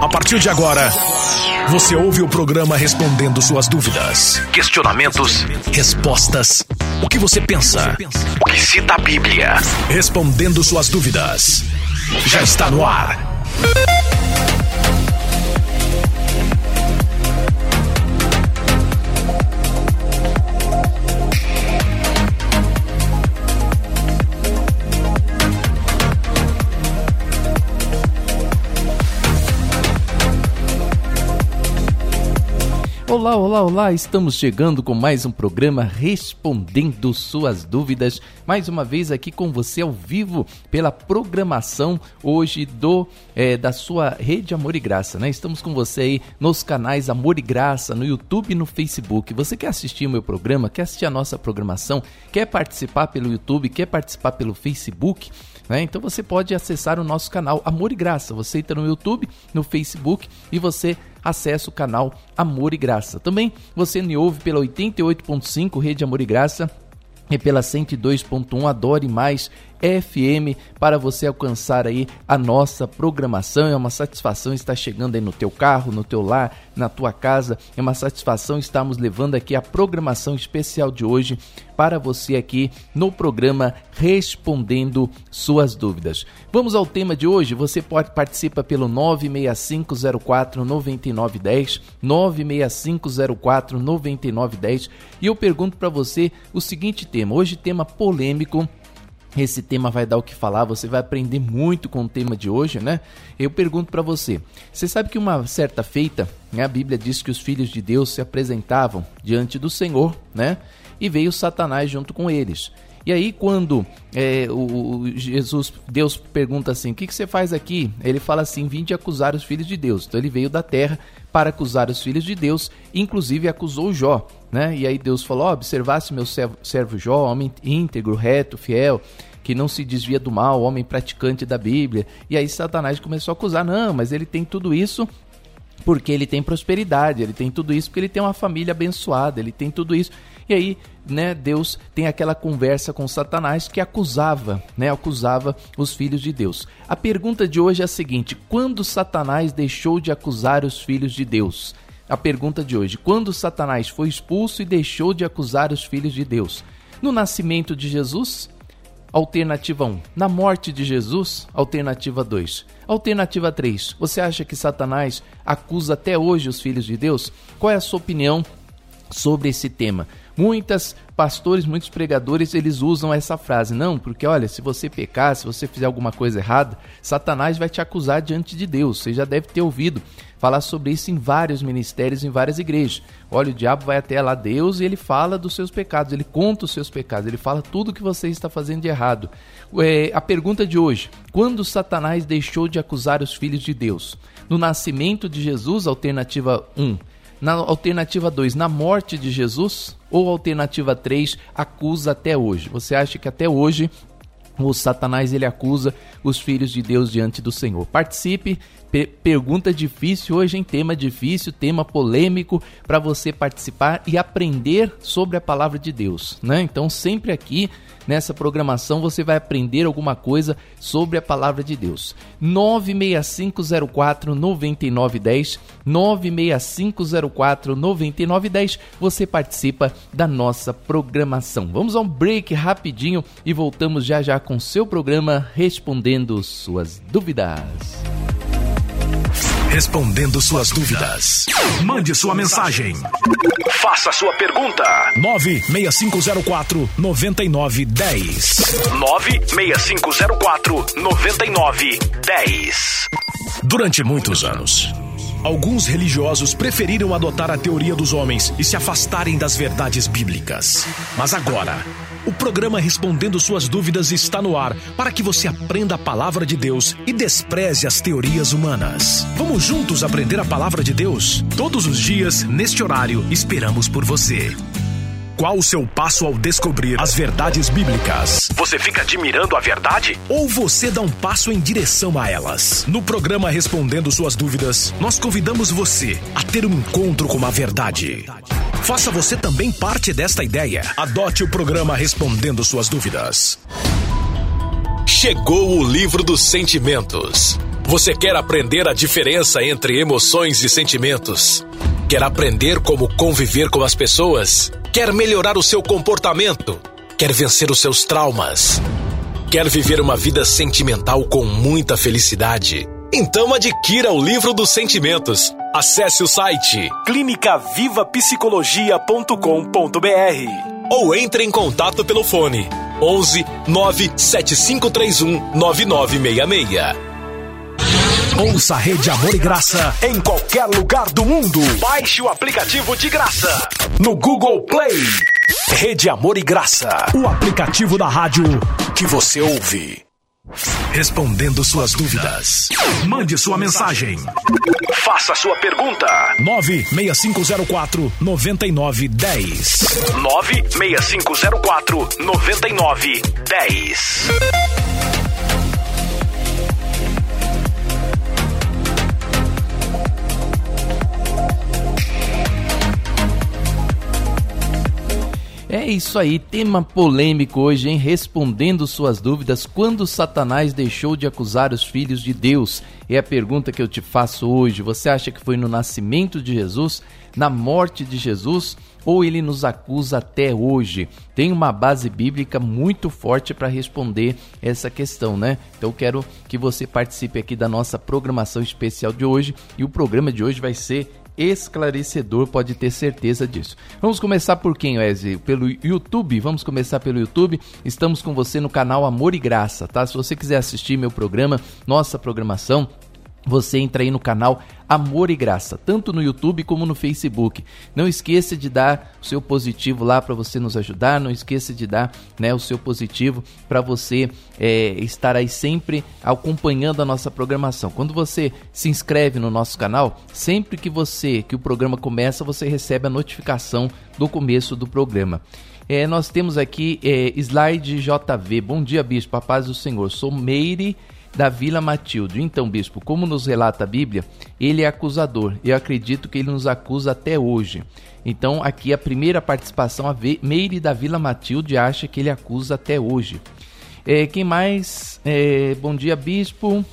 A partir de agora, você ouve o programa respondendo suas dúvidas, questionamentos, respostas. O que você pensa? O que cita a Bíblia? Respondendo suas dúvidas. Já está no ar. Olá, olá, olá! Estamos chegando com mais um programa Respondendo Suas Dúvidas. Mais uma vez aqui com você ao vivo pela programação hoje do é, da sua rede Amor e Graça, né? Estamos com você aí nos canais Amor e Graça, no YouTube e no Facebook. Você quer assistir o meu programa? Quer assistir a nossa programação? Quer participar pelo YouTube? Quer participar pelo Facebook? Né? Então você pode acessar o nosso canal Amor e Graça. Você entra no YouTube, no Facebook e você acessa o canal Amor e Graça. Também você me ouve pela 88.5 Rede Amor e Graça e pela 102.1 Adore Mais FM para você alcançar aí a nossa programação. É uma satisfação estar chegando aí no teu carro, no teu lar, na tua casa. É uma satisfação estarmos levando aqui a programação especial de hoje para você aqui no programa Respondendo Suas Dúvidas. Vamos ao tema de hoje. Você pode participar pelo 96504 9910, 96504 9910 e eu pergunto para você o seguinte tema. Hoje tema polêmico esse tema vai dar o que falar, você vai aprender muito com o tema de hoje, né? Eu pergunto para você: você sabe que uma certa feita, né, a Bíblia diz que os filhos de Deus se apresentavam diante do Senhor, né? E veio Satanás junto com eles. E aí, quando é, o, Jesus, Deus pergunta assim: O que, que você faz aqui? Ele fala assim: Vim de acusar os filhos de Deus. Então ele veio da terra para acusar os filhos de Deus, inclusive acusou Jó né? E aí Deus falou: oh, observasse meu servo, servo Jó, homem íntegro, reto, fiel, que não se desvia do mal, homem praticante da Bíblia. E aí Satanás começou a acusar: não, mas ele tem tudo isso porque ele tem prosperidade, ele tem tudo isso porque ele tem uma família abençoada, ele tem tudo isso. E aí, né, Deus tem aquela conversa com Satanás que acusava, né, acusava os filhos de Deus. A pergunta de hoje é a seguinte: quando Satanás deixou de acusar os filhos de Deus? a pergunta de hoje: quando Satanás foi expulso e deixou de acusar os filhos de Deus? No nascimento de Jesus? Alternativa 1. Na morte de Jesus? Alternativa 2. Alternativa 3. Você acha que Satanás acusa até hoje os filhos de Deus? Qual é a sua opinião sobre esse tema? Muitas pastores, muitos pregadores, eles usam essa frase, não, porque olha, se você pecar, se você fizer alguma coisa errada, Satanás vai te acusar diante de Deus. Você já deve ter ouvido falar sobre isso em vários ministérios, em várias igrejas. Olha, o diabo vai até lá Deus e ele fala dos seus pecados, ele conta os seus pecados, ele fala tudo que você está fazendo de errado. É, a pergunta de hoje: quando Satanás deixou de acusar os filhos de Deus? No nascimento de Jesus, alternativa 1. Na alternativa 2, na morte de Jesus? Ou alternativa 3, acusa até hoje? Você acha que até hoje o Satanás ele acusa os filhos de Deus diante do Senhor. Participe, pergunta difícil hoje em tema difícil, tema polêmico para você participar e aprender sobre a palavra de Deus, né? Então sempre aqui nessa programação você vai aprender alguma coisa sobre a palavra de Deus. 96504 9910 96504 9910 você participa da nossa programação. Vamos a um break rapidinho e voltamos já já com seu programa respondendo suas dúvidas. Respondendo suas dúvidas. Mande sua mensagem. Faça sua pergunta. 96504 9910. 96504 9910. Durante muitos anos, alguns religiosos preferiram adotar a teoria dos homens e se afastarem das verdades bíblicas. Mas agora, o programa Respondendo Suas Dúvidas está no ar para que você aprenda a palavra de Deus e despreze as teorias humanas. Vamos juntos aprender a palavra de Deus? Todos os dias, neste horário, esperamos por você. Qual o seu passo ao descobrir as verdades bíblicas? Você fica admirando a verdade? Ou você dá um passo em direção a elas? No programa Respondendo Suas Dúvidas, nós convidamos você a ter um encontro com a verdade. Faça você também parte desta ideia. Adote o programa Respondendo Suas Dúvidas. Chegou o livro dos sentimentos Você quer aprender a diferença entre emoções e sentimentos? Quer aprender como conviver com as pessoas? Quer melhorar o seu comportamento? Quer vencer os seus traumas? Quer viver uma vida sentimental com muita felicidade? Então adquira o livro dos sentimentos. Acesse o site clinicavivapsicologia.com.br ou entre em contato pelo fone 11 97531 9966. Ouça a Rede Amor e Graça em qualquer lugar do mundo. Baixe o aplicativo de graça no Google Play. Rede Amor e Graça, o aplicativo da rádio que você ouve. Respondendo suas dúvidas. Mande sua mensagem. Faça sua pergunta. 96504 9910. 96504 9910. É isso aí, tema polêmico hoje, hein? Respondendo suas dúvidas, quando Satanás deixou de acusar os filhos de Deus? É a pergunta que eu te faço hoje. Você acha que foi no nascimento de Jesus, na morte de Jesus, ou ele nos acusa até hoje? Tem uma base bíblica muito forte para responder essa questão, né? Então quero que você participe aqui da nossa programação especial de hoje e o programa de hoje vai ser esclarecedor, pode ter certeza disso. Vamos começar por quem, Wesley? Pelo YouTube? Vamos começar pelo YouTube. Estamos com você no canal Amor e Graça, tá? Se você quiser assistir meu programa, nossa programação, você entra aí no canal Amor e Graça, tanto no YouTube como no Facebook. Não esqueça de dar o seu positivo lá para você nos ajudar. Não esqueça de dar né, o seu positivo para você é, estar aí sempre acompanhando a nossa programação. Quando você se inscreve no nosso canal, sempre que você que o programa começa, você recebe a notificação do começo do programa. É, nós temos aqui é, slide JV. Bom dia, bispo. A paz do Senhor. Sou Meire da Vila Matilde. Então, bispo, como nos relata a Bíblia, ele é acusador. Eu acredito que ele nos acusa até hoje. Então, aqui a primeira participação, a Meire da Vila Matilde acha que ele acusa até hoje. É, quem mais? É, bom dia, bispo.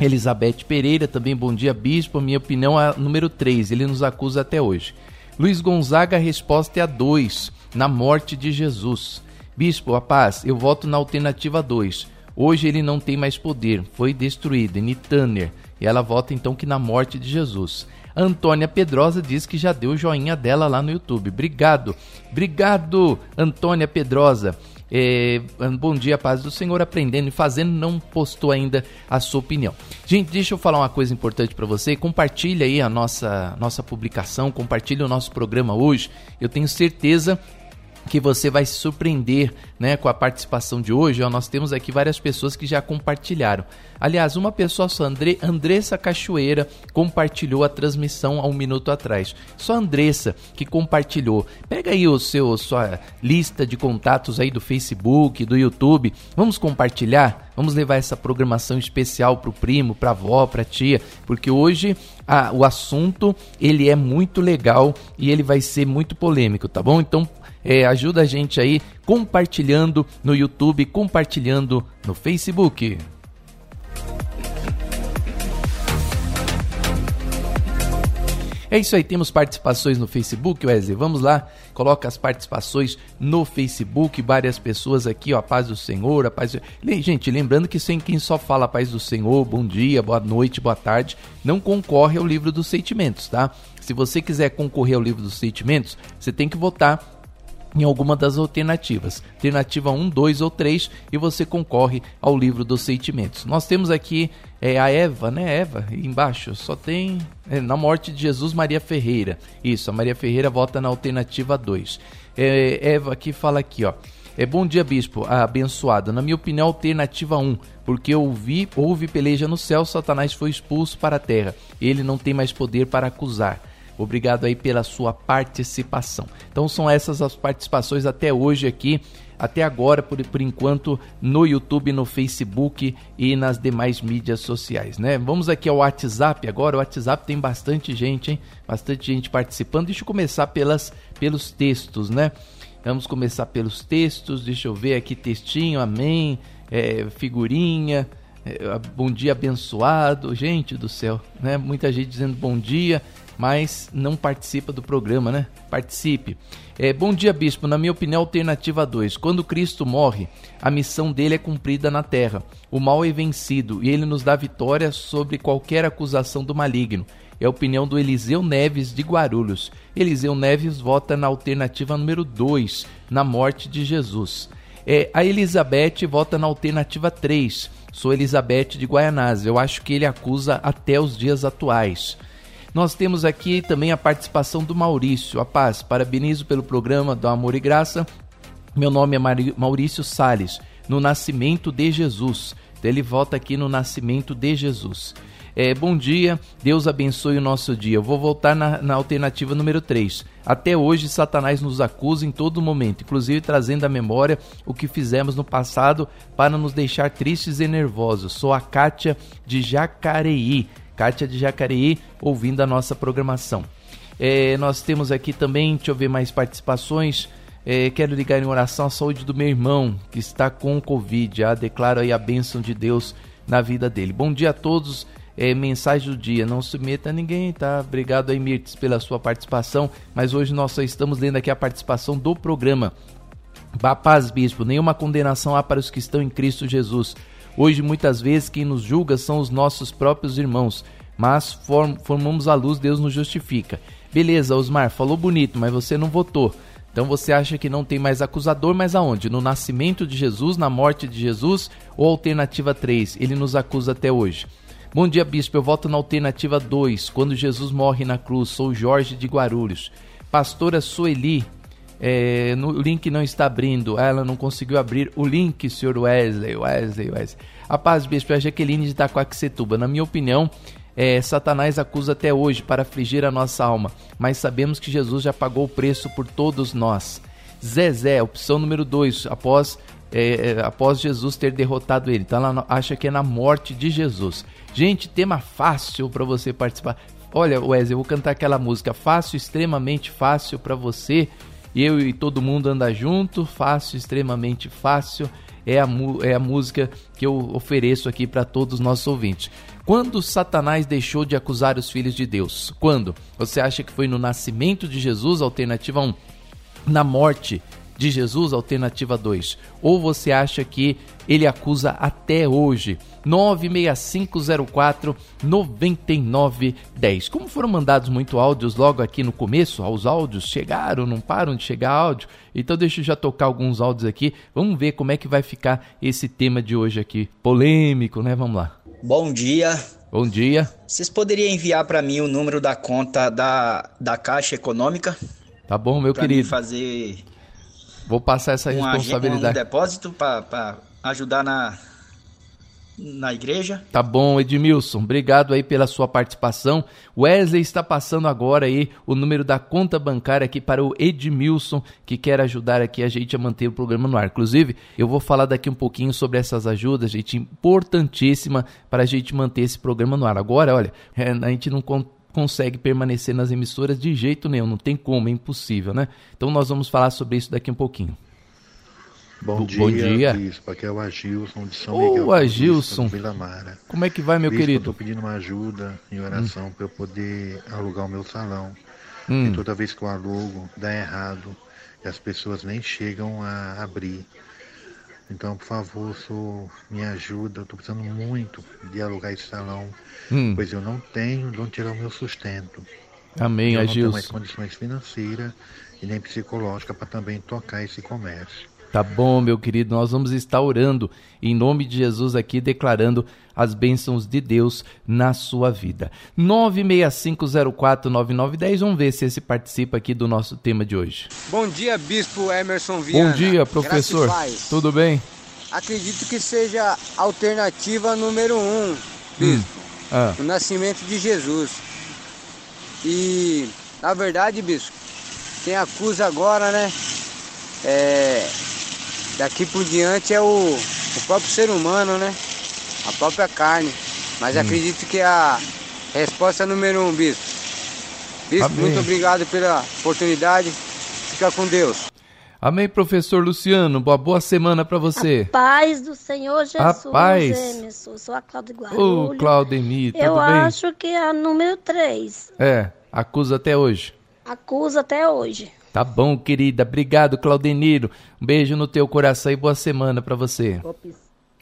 Elizabeth Pereira, também bom dia, bispo. Minha opinião é a número 3, ele nos acusa até hoje. Luiz Gonzaga, a resposta é a 2, na morte de Jesus. Bispo, a paz, eu voto na alternativa 2 Hoje ele não tem mais poder, foi destruído. Nitaner. E ela vota então que na morte de Jesus. Antônia Pedrosa diz que já deu o joinha dela lá no YouTube. Obrigado, obrigado, Antônia Pedrosa. É, bom dia, paz do Senhor, aprendendo e fazendo, não postou ainda a sua opinião. Gente, deixa eu falar uma coisa importante para você. Compartilha aí a nossa, nossa publicação, compartilha o nosso programa hoje. Eu tenho certeza que você vai se surpreender né, com a participação de hoje. Ó, nós temos aqui várias pessoas que já compartilharam. Aliás, uma pessoa só, André, Andressa Cachoeira, compartilhou a transmissão há um minuto atrás. Só Andressa que compartilhou. Pega aí o seu sua lista de contatos aí do Facebook, do YouTube. Vamos compartilhar? Vamos levar essa programação especial para o primo, para a avó, para a tia, porque hoje a, o assunto ele é muito legal e ele vai ser muito polêmico, tá bom? Então é, ajuda a gente aí compartilhando no YouTube, compartilhando no Facebook. É isso aí, temos participações no Facebook, Wesley. Vamos lá, coloca as participações no Facebook, várias pessoas aqui, ó, a paz do Senhor, a paz do... Gente, lembrando que sem quem só fala a paz do Senhor, bom dia, boa noite, boa tarde, não concorre ao livro dos sentimentos, tá? Se você quiser concorrer ao livro dos sentimentos, você tem que votar em alguma das alternativas, alternativa 1, 2 ou 3, e você concorre ao livro dos sentimentos. Nós temos aqui é, a Eva, né? Eva, embaixo, só tem é, na morte de Jesus Maria Ferreira. Isso, a Maria Ferreira vota na alternativa 2. É, Eva aqui fala aqui, ó. É bom dia, bispo, abençoado. Na minha opinião, alternativa 1, porque ouvi, houve peleja no céu, Satanás foi expulso para a terra. Ele não tem mais poder para acusar. Obrigado aí pela sua participação. Então são essas as participações até hoje aqui, até agora, por, por enquanto, no YouTube, no Facebook e nas demais mídias sociais, né? Vamos aqui ao WhatsApp agora. O WhatsApp tem bastante gente, hein? Bastante gente participando. Deixa eu começar pelas, pelos textos, né? Vamos começar pelos textos. Deixa eu ver aqui textinho, amém, é, figurinha. É, bom dia abençoado, gente do céu, né? Muita gente dizendo bom dia, mas não participa do programa, né? Participe. É, bom dia, bispo. Na minha opinião, alternativa 2. Quando Cristo morre, a missão dele é cumprida na terra. O mal é vencido e ele nos dá vitória sobre qualquer acusação do maligno. É a opinião do Eliseu Neves de Guarulhos. Eliseu Neves vota na alternativa número 2, na morte de Jesus. É, a Elizabeth vota na alternativa 3. Sou Elizabeth de Guaianás. Eu acho que ele acusa até os dias atuais. Nós temos aqui também a participação do Maurício. A paz, parabenizo pelo programa do Amor e Graça. Meu nome é Maurício Sales, no Nascimento de Jesus. Então, ele volta aqui no Nascimento de Jesus. É, bom dia, Deus abençoe o nosso dia. Eu vou voltar na, na, alternativa número 3. Até hoje, Satanás nos acusa em todo momento, inclusive trazendo à memória o que fizemos no passado para nos deixar tristes e nervosos. Sou a Kátia de Jacareí. Kátia de Jacareí, ouvindo a nossa programação. É, nós temos aqui também, deixa eu ver mais participações. É, quero ligar em oração à saúde do meu irmão, que está com Covid. Ah, declaro aí a bênção de Deus na vida dele. Bom dia a todos. É, mensagem do dia, não se meta ninguém, tá? Obrigado aí, Mirtes, pela sua participação. Mas hoje nós só estamos lendo aqui a participação do programa. Paz, Bispo, nenhuma condenação há para os que estão em Cristo Jesus Hoje, muitas vezes, quem nos julga são os nossos próprios irmãos, mas form formamos a luz, Deus nos justifica. Beleza, Osmar, falou bonito, mas você não votou. Então você acha que não tem mais acusador, mas aonde? No nascimento de Jesus, na morte de Jesus ou alternativa 3? Ele nos acusa até hoje. Bom dia, bispo. Eu voto na alternativa 2, quando Jesus morre na cruz. Sou Jorge de Guarulhos. Pastora Sueli, é, no, link não está abrindo. Ela não conseguiu abrir o link, senhor Wesley. Wesley, Wesley. A paz, bispo, é Jaqueline de Itacoaxetuba. Na minha opinião, é, Satanás acusa até hoje para afligir a nossa alma, mas sabemos que Jesus já pagou o preço por todos nós. Zezé, opção número 2, após, é, é, após Jesus ter derrotado ele. Então ela acha que é na morte de Jesus. Gente, tema fácil para você participar. Olha, Wesley, eu vou cantar aquela música fácil, extremamente fácil para você eu e todo mundo anda junto, fácil, extremamente fácil. É a, é a música que eu ofereço aqui para todos os nossos ouvintes. Quando Satanás deixou de acusar os filhos de Deus? Quando? Você acha que foi no nascimento de Jesus, alternativa 1? Na morte de Jesus, alternativa 2. Ou você acha que ele acusa até hoje? 96504 9910. Como foram mandados muito áudios logo aqui no começo, os áudios chegaram, não param de chegar áudio. Então deixa eu já tocar alguns áudios aqui. Vamos ver como é que vai ficar esse tema de hoje aqui. Polêmico, né? Vamos lá. Bom dia. Bom dia. Vocês poderiam enviar para mim o número da conta da, da Caixa Econômica? Tá bom, meu pra querido. fazer Vou passar essa um responsabilidade. Um depósito para ajudar na, na igreja. Tá bom, Edmilson. Obrigado aí pela sua participação. Wesley está passando agora aí o número da conta bancária aqui para o Edmilson, que quer ajudar aqui a gente a manter o programa no ar. Inclusive, eu vou falar daqui um pouquinho sobre essas ajudas, gente, importantíssima para a gente manter esse programa no ar. Agora, olha, é, a gente não consegue permanecer nas emissoras de jeito nenhum, não tem como, é impossível, né? Então nós vamos falar sobre isso daqui um pouquinho. Bom, dia, Bom dia. Bispo. Aqui é o Agilson de São Ô, Miguel. Agilson. Como é que vai, meu bispo, querido? Eu tô pedindo uma ajuda em oração hum. para eu poder alugar o meu salão. Hum. E toda vez que eu alugo, dá errado. E as pessoas nem chegam a abrir. Então, por favor, sou, me ajuda. Eu tô precisando muito de alugar esse salão hum. pois eu não tenho de onde tirar o meu sustento. Amém, eu não tenho mais condições financeiras e nem psicológicas para também tocar esse comércio. Tá bom, meu querido, nós vamos estar orando em nome de Jesus aqui, declarando as bênçãos de Deus na sua vida. 965049910, vamos ver se esse participa aqui do nosso tema de hoje. Bom dia, Bispo Emerson Viana. Bom dia, professor. Tudo bem? Acredito que seja a alternativa número um, Bispo. Hum ah. o nascimento de Jesus. E na verdade, bispo, quem acusa agora, né? É, daqui por diante é o, o próprio ser humano, né? A própria carne. Mas hum. acredito que a resposta número um, bispo. Bispo, Amém. muito obrigado pela oportunidade. Fica com Deus. Amém, professor Luciano. Boa, boa semana para você. A paz do Senhor Jesus. A paz. Emerson. Sou a Cláudia Guarulhos. Ô, Claudemir, tudo Eu bem? acho que é a número 3. É, acusa até hoje. Acusa até hoje. Tá bom, querida. Obrigado, Claudeniro. Um beijo no teu coração e boa semana para você. Ops.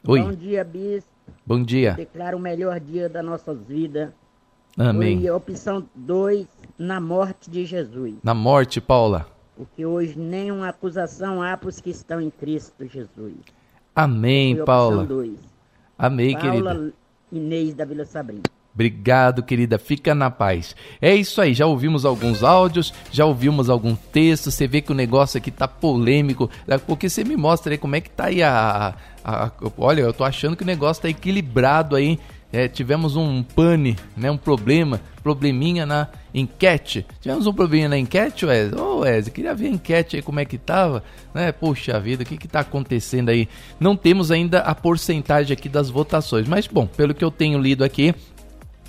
Oi. Bom dia, bispo. Bom dia. Declaro o melhor dia das nossas vidas. Amém. Foi opção 2, na morte de Jesus. Na morte, Paula. Porque hoje nenhuma acusação há para os que estão em Cristo Jesus. Amém, Foi Paula. opção 2. Amém, Paula querida. Inês da Vila Sabrina. Obrigado, querida. Fica na paz. É isso aí. Já ouvimos alguns áudios, já ouvimos algum texto. Você vê que o negócio aqui tá polêmico. Porque você me mostra aí como é que tá aí a. a- a- olha, eu tô achando que o negócio tá equilibrado aí. É, tivemos um pane, né? Um problema, probleminha na enquete. Tivemos um probleminha na enquete, Wesley? Ô, Wesley, queria ver a enquete aí como é que tava, né? Poxa vida, o que que tá acontecendo aí? Não temos ainda a porcentagem aqui das votações, mas bom, pelo que eu tenho lido aqui,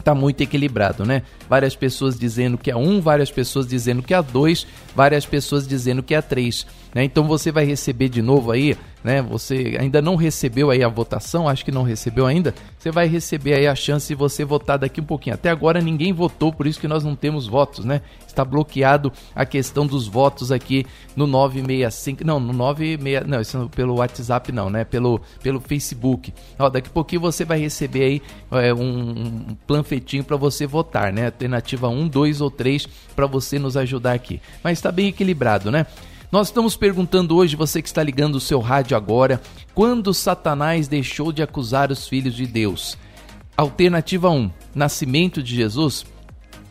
tá muito equilibrado, né? Várias pessoas dizendo que é um, várias pessoas dizendo que é dois, várias pessoas dizendo que é três. Né? Então você vai receber de novo aí, né? Você ainda não recebeu aí a votação, acho que não recebeu ainda. Você vai receber aí a chance de você votar daqui um pouquinho. Até agora ninguém votou, por isso que nós não temos votos, né? Está bloqueado a questão dos votos aqui no 965, não, no 96, não, isso pelo WhatsApp não, né? Pelo pelo Facebook. Ó, daqui a pouquinho você vai receber aí é, um, um planfetinho para você votar, né? Alternativa 1, 2 ou 3 para você nos ajudar aqui. Mas está bem equilibrado, né? Nós estamos perguntando hoje, você que está ligando o seu rádio agora, quando Satanás deixou de acusar os filhos de Deus? Alternativa 1, nascimento de Jesus.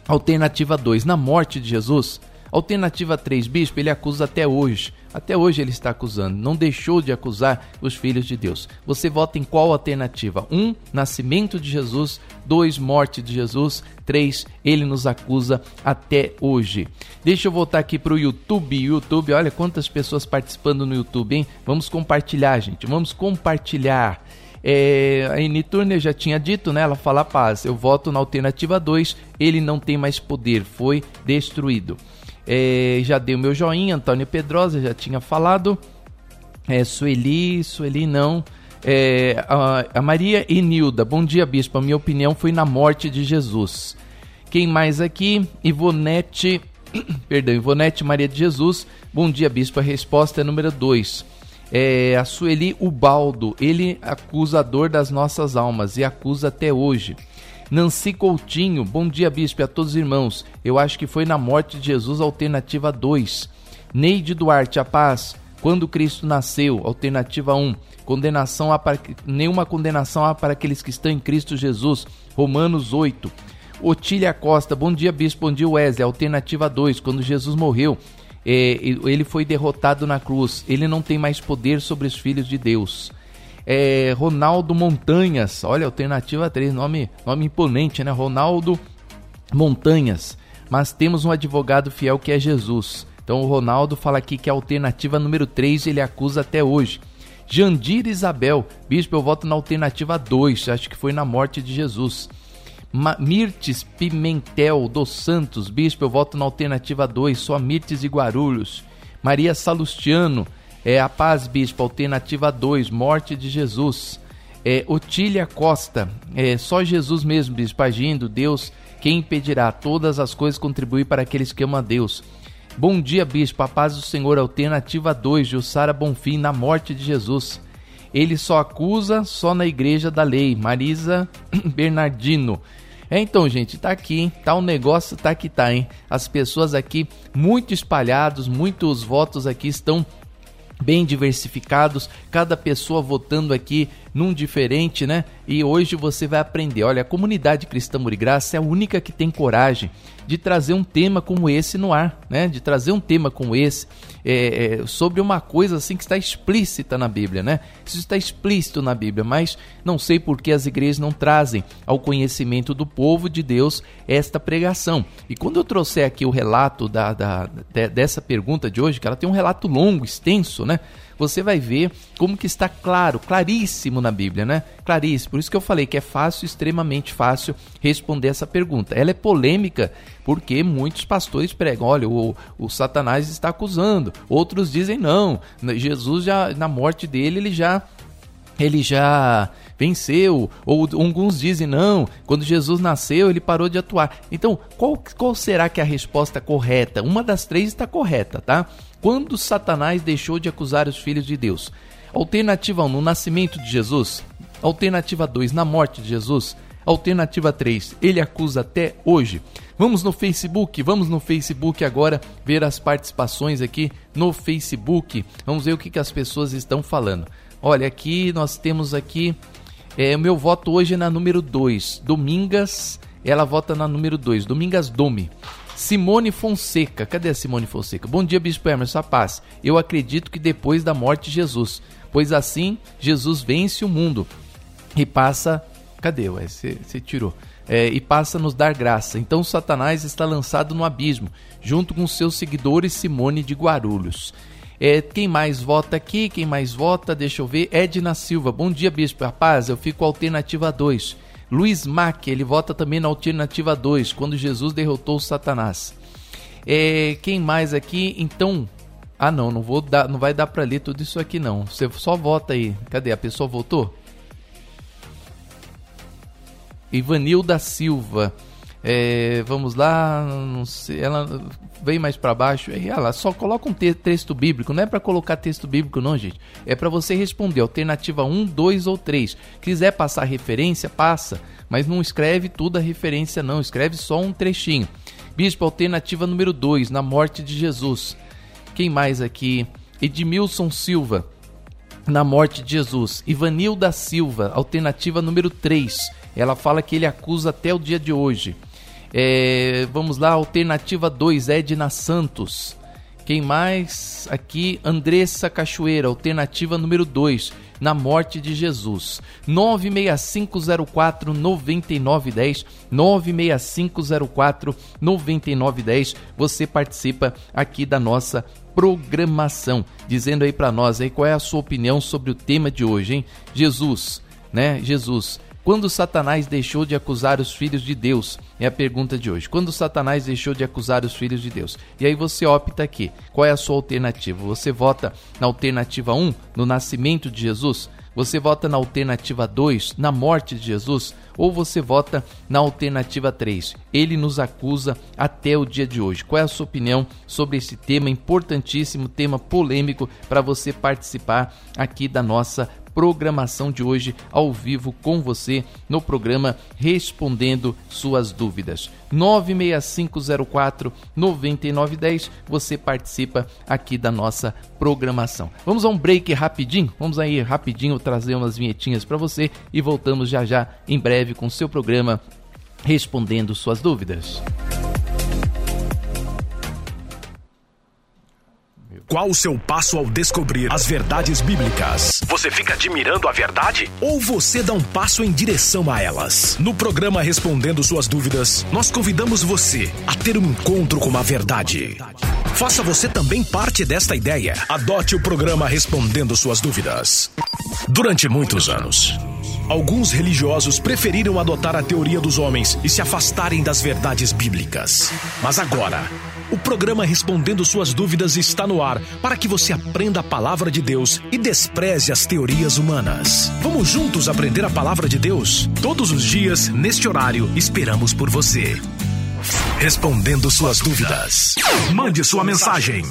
Alternativa 2, na morte de Jesus. Alternativa 3, bispo, ele acusa até hoje. Até hoje ele está acusando, não deixou de acusar os filhos de Deus. Você vota em qual alternativa? 1, um, nascimento de Jesus. 2, morte de Jesus. 3, ele nos acusa até hoje. Deixa eu voltar aqui para o YouTube. YouTube, olha quantas pessoas participando no YouTube, hein? Vamos compartilhar, gente. Vamos compartilhar. É, a Eni Turner já tinha dito, né? Ela fala paz. Eu voto na alternativa 2. Ele não tem mais poder, foi destruído. É, já dei o meu joinha, Antônio Pedrosa já tinha falado. É, Sueli, Sueli não. É, a, a Maria e Nilda, bom dia, bispo. A minha opinião foi na morte de Jesus. Quem mais aqui? Ivonete, perdão, Ivonete Maria de Jesus. Bom dia, bispo. A resposta é número 2. É, a Sueli Ubaldo, ele acusador das nossas almas e acusa até hoje. Nancy Coutinho, bom dia, bispo, a todos os irmãos. Eu acho que foi na morte de Jesus, alternativa 2. Neide Duarte, a paz. Quando Cristo nasceu, alternativa 1. Condenação há para, nenhuma condenação há para aqueles que estão em Cristo Jesus, Romanos 8. Otília Costa, bom dia, bispo, bom dia, Wesley, alternativa 2. Quando Jesus morreu, é, ele foi derrotado na cruz, ele não tem mais poder sobre os filhos de Deus é, Ronaldo Montanhas. Olha, alternativa 3, nome, nome imponente, né? Ronaldo Montanhas. Mas temos um advogado fiel que é Jesus. Então o Ronaldo fala aqui que a alternativa número 3 ele acusa até hoje. Jandir Isabel, bispo, eu voto na alternativa 2, acho que foi na morte de Jesus. Mirtes Pimentel dos Santos, bispo, eu voto na alternativa 2, só Mirtes e Guarulhos. Maria Salustiano, é a paz, bispo, alternativa 2, morte de Jesus. É, Otília Costa, é só Jesus mesmo, bispo, agindo, Deus, quem impedirá? Todas as coisas contribuem para aqueles que amam a Deus. Bom dia, bispo, a paz do Senhor, alternativa 2, Jussara Bonfim, na morte de Jesus. Ele só acusa só na igreja da lei, Marisa Bernardino. É, então, gente, tá aqui, hein? Tá o um negócio, tá que tá, hein? As pessoas aqui muito espalhados, muitos votos aqui estão bem diversificados, cada pessoa votando aqui num diferente, né? E hoje você vai aprender. Olha, a comunidade cristã Murigraça é a única que tem coragem de trazer um tema como esse no ar, né? De trazer um tema como esse é, é, sobre uma coisa assim que está explícita na Bíblia, né? Isso está explícito na Bíblia, mas não sei por que as igrejas não trazem ao conhecimento do povo de Deus esta pregação. E quando eu trouxer aqui o relato da, da, dessa pergunta de hoje, que ela tem um relato longo, extenso, né? Você vai ver como que está claro, claríssimo na Bíblia, né? Claríssimo. Por isso que eu falei que é fácil, extremamente fácil responder essa pergunta. Ela é polêmica porque muitos pastores pregam, olha, o, o Satanás está acusando. Outros dizem não, Jesus já na morte dele ele já ele já venceu, ou alguns dizem não, quando Jesus nasceu ele parou de atuar. Então, qual, qual será que é a resposta correta? Uma das três está correta, tá? Quando Satanás deixou de acusar os filhos de Deus? Alternativa 1, no nascimento de Jesus. Alternativa 2, na morte de Jesus. Alternativa 3, ele acusa até hoje. Vamos no Facebook, vamos no Facebook agora ver as participações aqui no Facebook. Vamos ver o que, que as pessoas estão falando. Olha, aqui nós temos aqui é, o meu voto hoje é na número 2. Domingas, ela vota na número 2. Domingas Dome. Simone Fonseca. Cadê a Simone Fonseca? Bom dia, Bispo Emerson. A paz. Eu acredito que depois da morte de Jesus, pois assim Jesus vence o mundo e passa. Cadê? Você tirou. É, e passa a nos dar graça. Então Satanás está lançado no abismo, junto com seus seguidores Simone de Guarulhos. É, quem mais vota aqui? Quem mais vota? Deixa eu ver. Edna Silva. Bom dia, Bispo. Rapaz, eu fico alternativa 2. Luiz Mack, ele vota também na alternativa 2, quando Jesus derrotou Satanás. É, quem mais aqui? Então. Ah, não, não vou dar, não vai dar para ler tudo isso aqui não. Você só vota aí. Cadê? A pessoa votou? Ivanilda Silva. É, vamos lá, não sei, ela vem mais para baixo, ela só coloca um te texto bíblico, não é para colocar texto bíblico não, gente. É para você responder alternativa 1, 2 ou 3. Quiser passar referência, passa, mas não escreve tudo a referência não, escreve só um trechinho. Bispo, alternativa número 2, na morte de Jesus. Quem mais aqui? Edmilson Silva, na morte de Jesus. Ivanilda Silva, alternativa número 3. Ela fala que ele acusa até o dia de hoje. É, vamos lá, alternativa 2, Edna Santos. Quem mais? Aqui, Andressa Cachoeira, alternativa número 2, na morte de Jesus. 96504 9910, 96504 9910. Você participa aqui da nossa programação, dizendo aí para nós aí qual é a sua opinião sobre o tema de hoje, hein? Jesus, né? Jesus quando Satanás deixou de acusar os filhos de Deus? É a pergunta de hoje. Quando Satanás deixou de acusar os filhos de Deus? E aí você opta aqui. Qual é a sua alternativa? Você vota na alternativa 1, no nascimento de Jesus? Você vota na alternativa 2, na morte de Jesus? Ou você vota na alternativa 3? Ele nos acusa até o dia de hoje. Qual é a sua opinião sobre esse tema importantíssimo, tema polêmico, para você participar aqui da nossa programação de hoje ao vivo com você no programa Respondendo Suas Dúvidas. 96504 9910, você participa aqui da nossa programação. Vamos a um break rapidinho? Vamos aí rapidinho trazer umas vinhetinhas para você e voltamos já já em breve com o seu programa Respondendo Suas Dúvidas. Qual o seu passo ao descobrir as verdades bíblicas? Você fica admirando a verdade? Ou você dá um passo em direção a elas? No programa Respondendo Suas Dúvidas, nós convidamos você a ter um encontro com a verdade. Faça você também parte desta ideia. Adote o programa Respondendo Suas Dúvidas. Durante muitos anos, alguns religiosos preferiram adotar a teoria dos homens e se afastarem das verdades bíblicas. Mas agora, o programa Respondendo Suas Dúvidas está no ar para que você aprenda a palavra de Deus e despreze as teorias humanas. Vamos juntos aprender a palavra de Deus? Todos os dias, neste horário, esperamos por você. Respondendo suas dúvidas. Mande sua mensagem.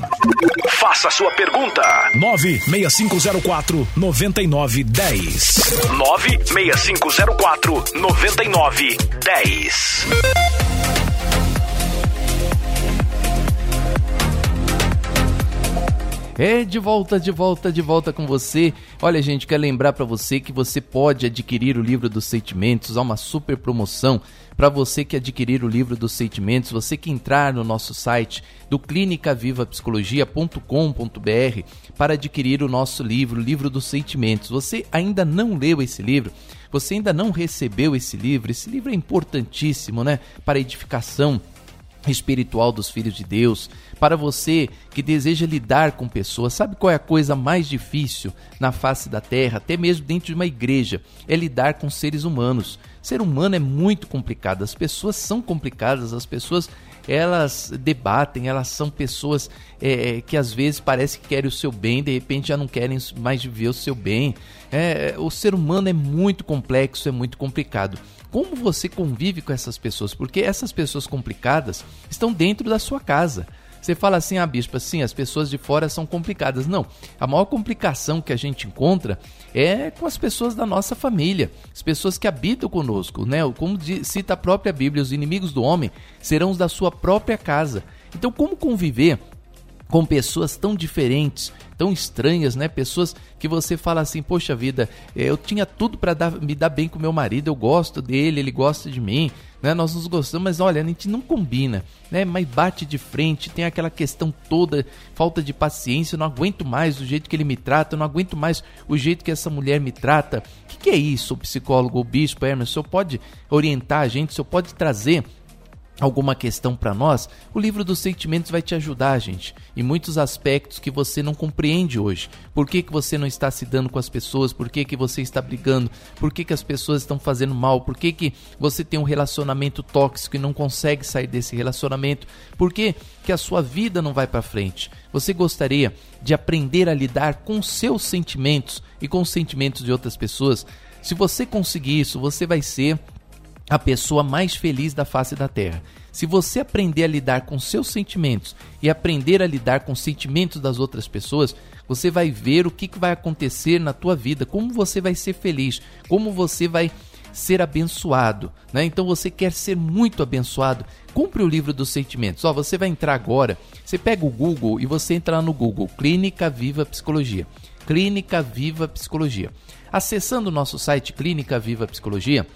Faça sua pergunta. 96504 9910. 96504 9910. É de volta, de volta, de volta com você. Olha, gente, quero lembrar para você que você pode adquirir o livro dos sentimentos, há uma super promoção para você que adquirir o livro dos sentimentos, você que entrar no nosso site do clinicavivapsicologia.com.br para adquirir o nosso livro, o livro dos sentimentos. Você ainda não leu esse livro? Você ainda não recebeu esse livro? Esse livro é importantíssimo, né? Para edificação espiritual dos filhos de Deus, para você que deseja lidar com pessoas. Sabe qual é a coisa mais difícil na face da terra, até mesmo dentro de uma igreja? É lidar com seres humanos. Ser humano é muito complicado, as pessoas são complicadas, as pessoas elas debatem, elas são pessoas é, é que às vezes parece que querem o seu bem, de repente já não querem mais viver o seu bem. É, o ser humano é muito complexo, é muito complicado como você convive com essas pessoas, porque essas pessoas complicadas estão dentro da sua casa. Você fala assim, ah, bispo, assim, as pessoas de fora são complicadas. Não, a maior complicação que a gente encontra é com as pessoas da nossa família, as pessoas que habitam conosco, né? Como cita a própria Bíblia, os inimigos do homem serão os da sua própria casa. Então, como conviver com pessoas tão diferentes, tão estranhas, né? Pessoas que você fala assim, poxa vida, eu tinha tudo para me dar bem com meu marido, eu gosto dele, ele gosta de mim, né? Nós nos gostamos, mas olha, a gente não combina, né? Mas bate de frente, tem aquela questão toda, falta de paciência, eu não aguento mais o jeito que ele me trata, eu não aguento mais o jeito que essa mulher me trata. O que, que é isso, psicólogo, o bispo, Hermes? O senhor pode orientar a gente, o senhor pode trazer alguma questão para nós, o livro dos sentimentos vai te ajudar, gente, em muitos aspectos que você não compreende hoje. Por que, que você não está se dando com as pessoas? Por que, que você está brigando? Por que, que as pessoas estão fazendo mal? Por que, que você tem um relacionamento tóxico e não consegue sair desse relacionamento? Por que, que a sua vida não vai para frente? Você gostaria de aprender a lidar com seus sentimentos e com os sentimentos de outras pessoas? Se você conseguir isso, você vai ser a pessoa mais feliz da face da terra. Se você aprender a lidar com seus sentimentos e aprender a lidar com os sentimentos das outras pessoas, você vai ver o que, vai acontecer na tua vida, como você vai ser feliz, como você vai ser abençoado. Né? Então você quer ser muito abençoado, cumpre o livro dos sentimentos. Ó, você vai entrar agora, você pega o Google e você entra lá no Google, Clínica Viva Psicologia. Clínica Viva Psicologia. Acessando o nosso site Clínica Viva Psicologia,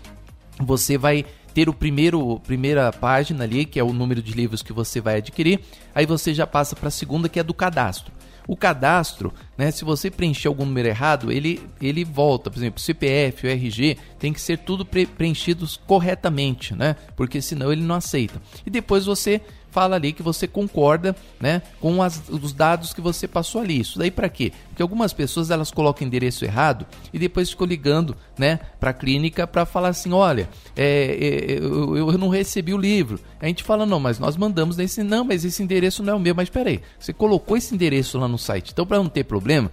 você vai ter o primeiro primeira página ali, que é o número de livros que você vai adquirir. Aí você já passa para a segunda, que é do cadastro. O cadastro, né, se você preencher algum número errado, ele, ele volta. Por exemplo, CPF, RG, tem que ser tudo pre preenchidos corretamente, né? Porque senão ele não aceita. E depois você fala ali que você concorda, né, com as, os dados que você passou ali. Isso daí para quê? Porque algumas pessoas elas colocam endereço errado e depois ficam ligando, né, para a clínica para falar assim, olha, é, é, eu, eu, não recebi o livro. A gente fala não, mas nós mandamos nesse não, mas esse endereço não é o meu. Mas espera aí, você colocou esse endereço lá no site. Então para não ter problema,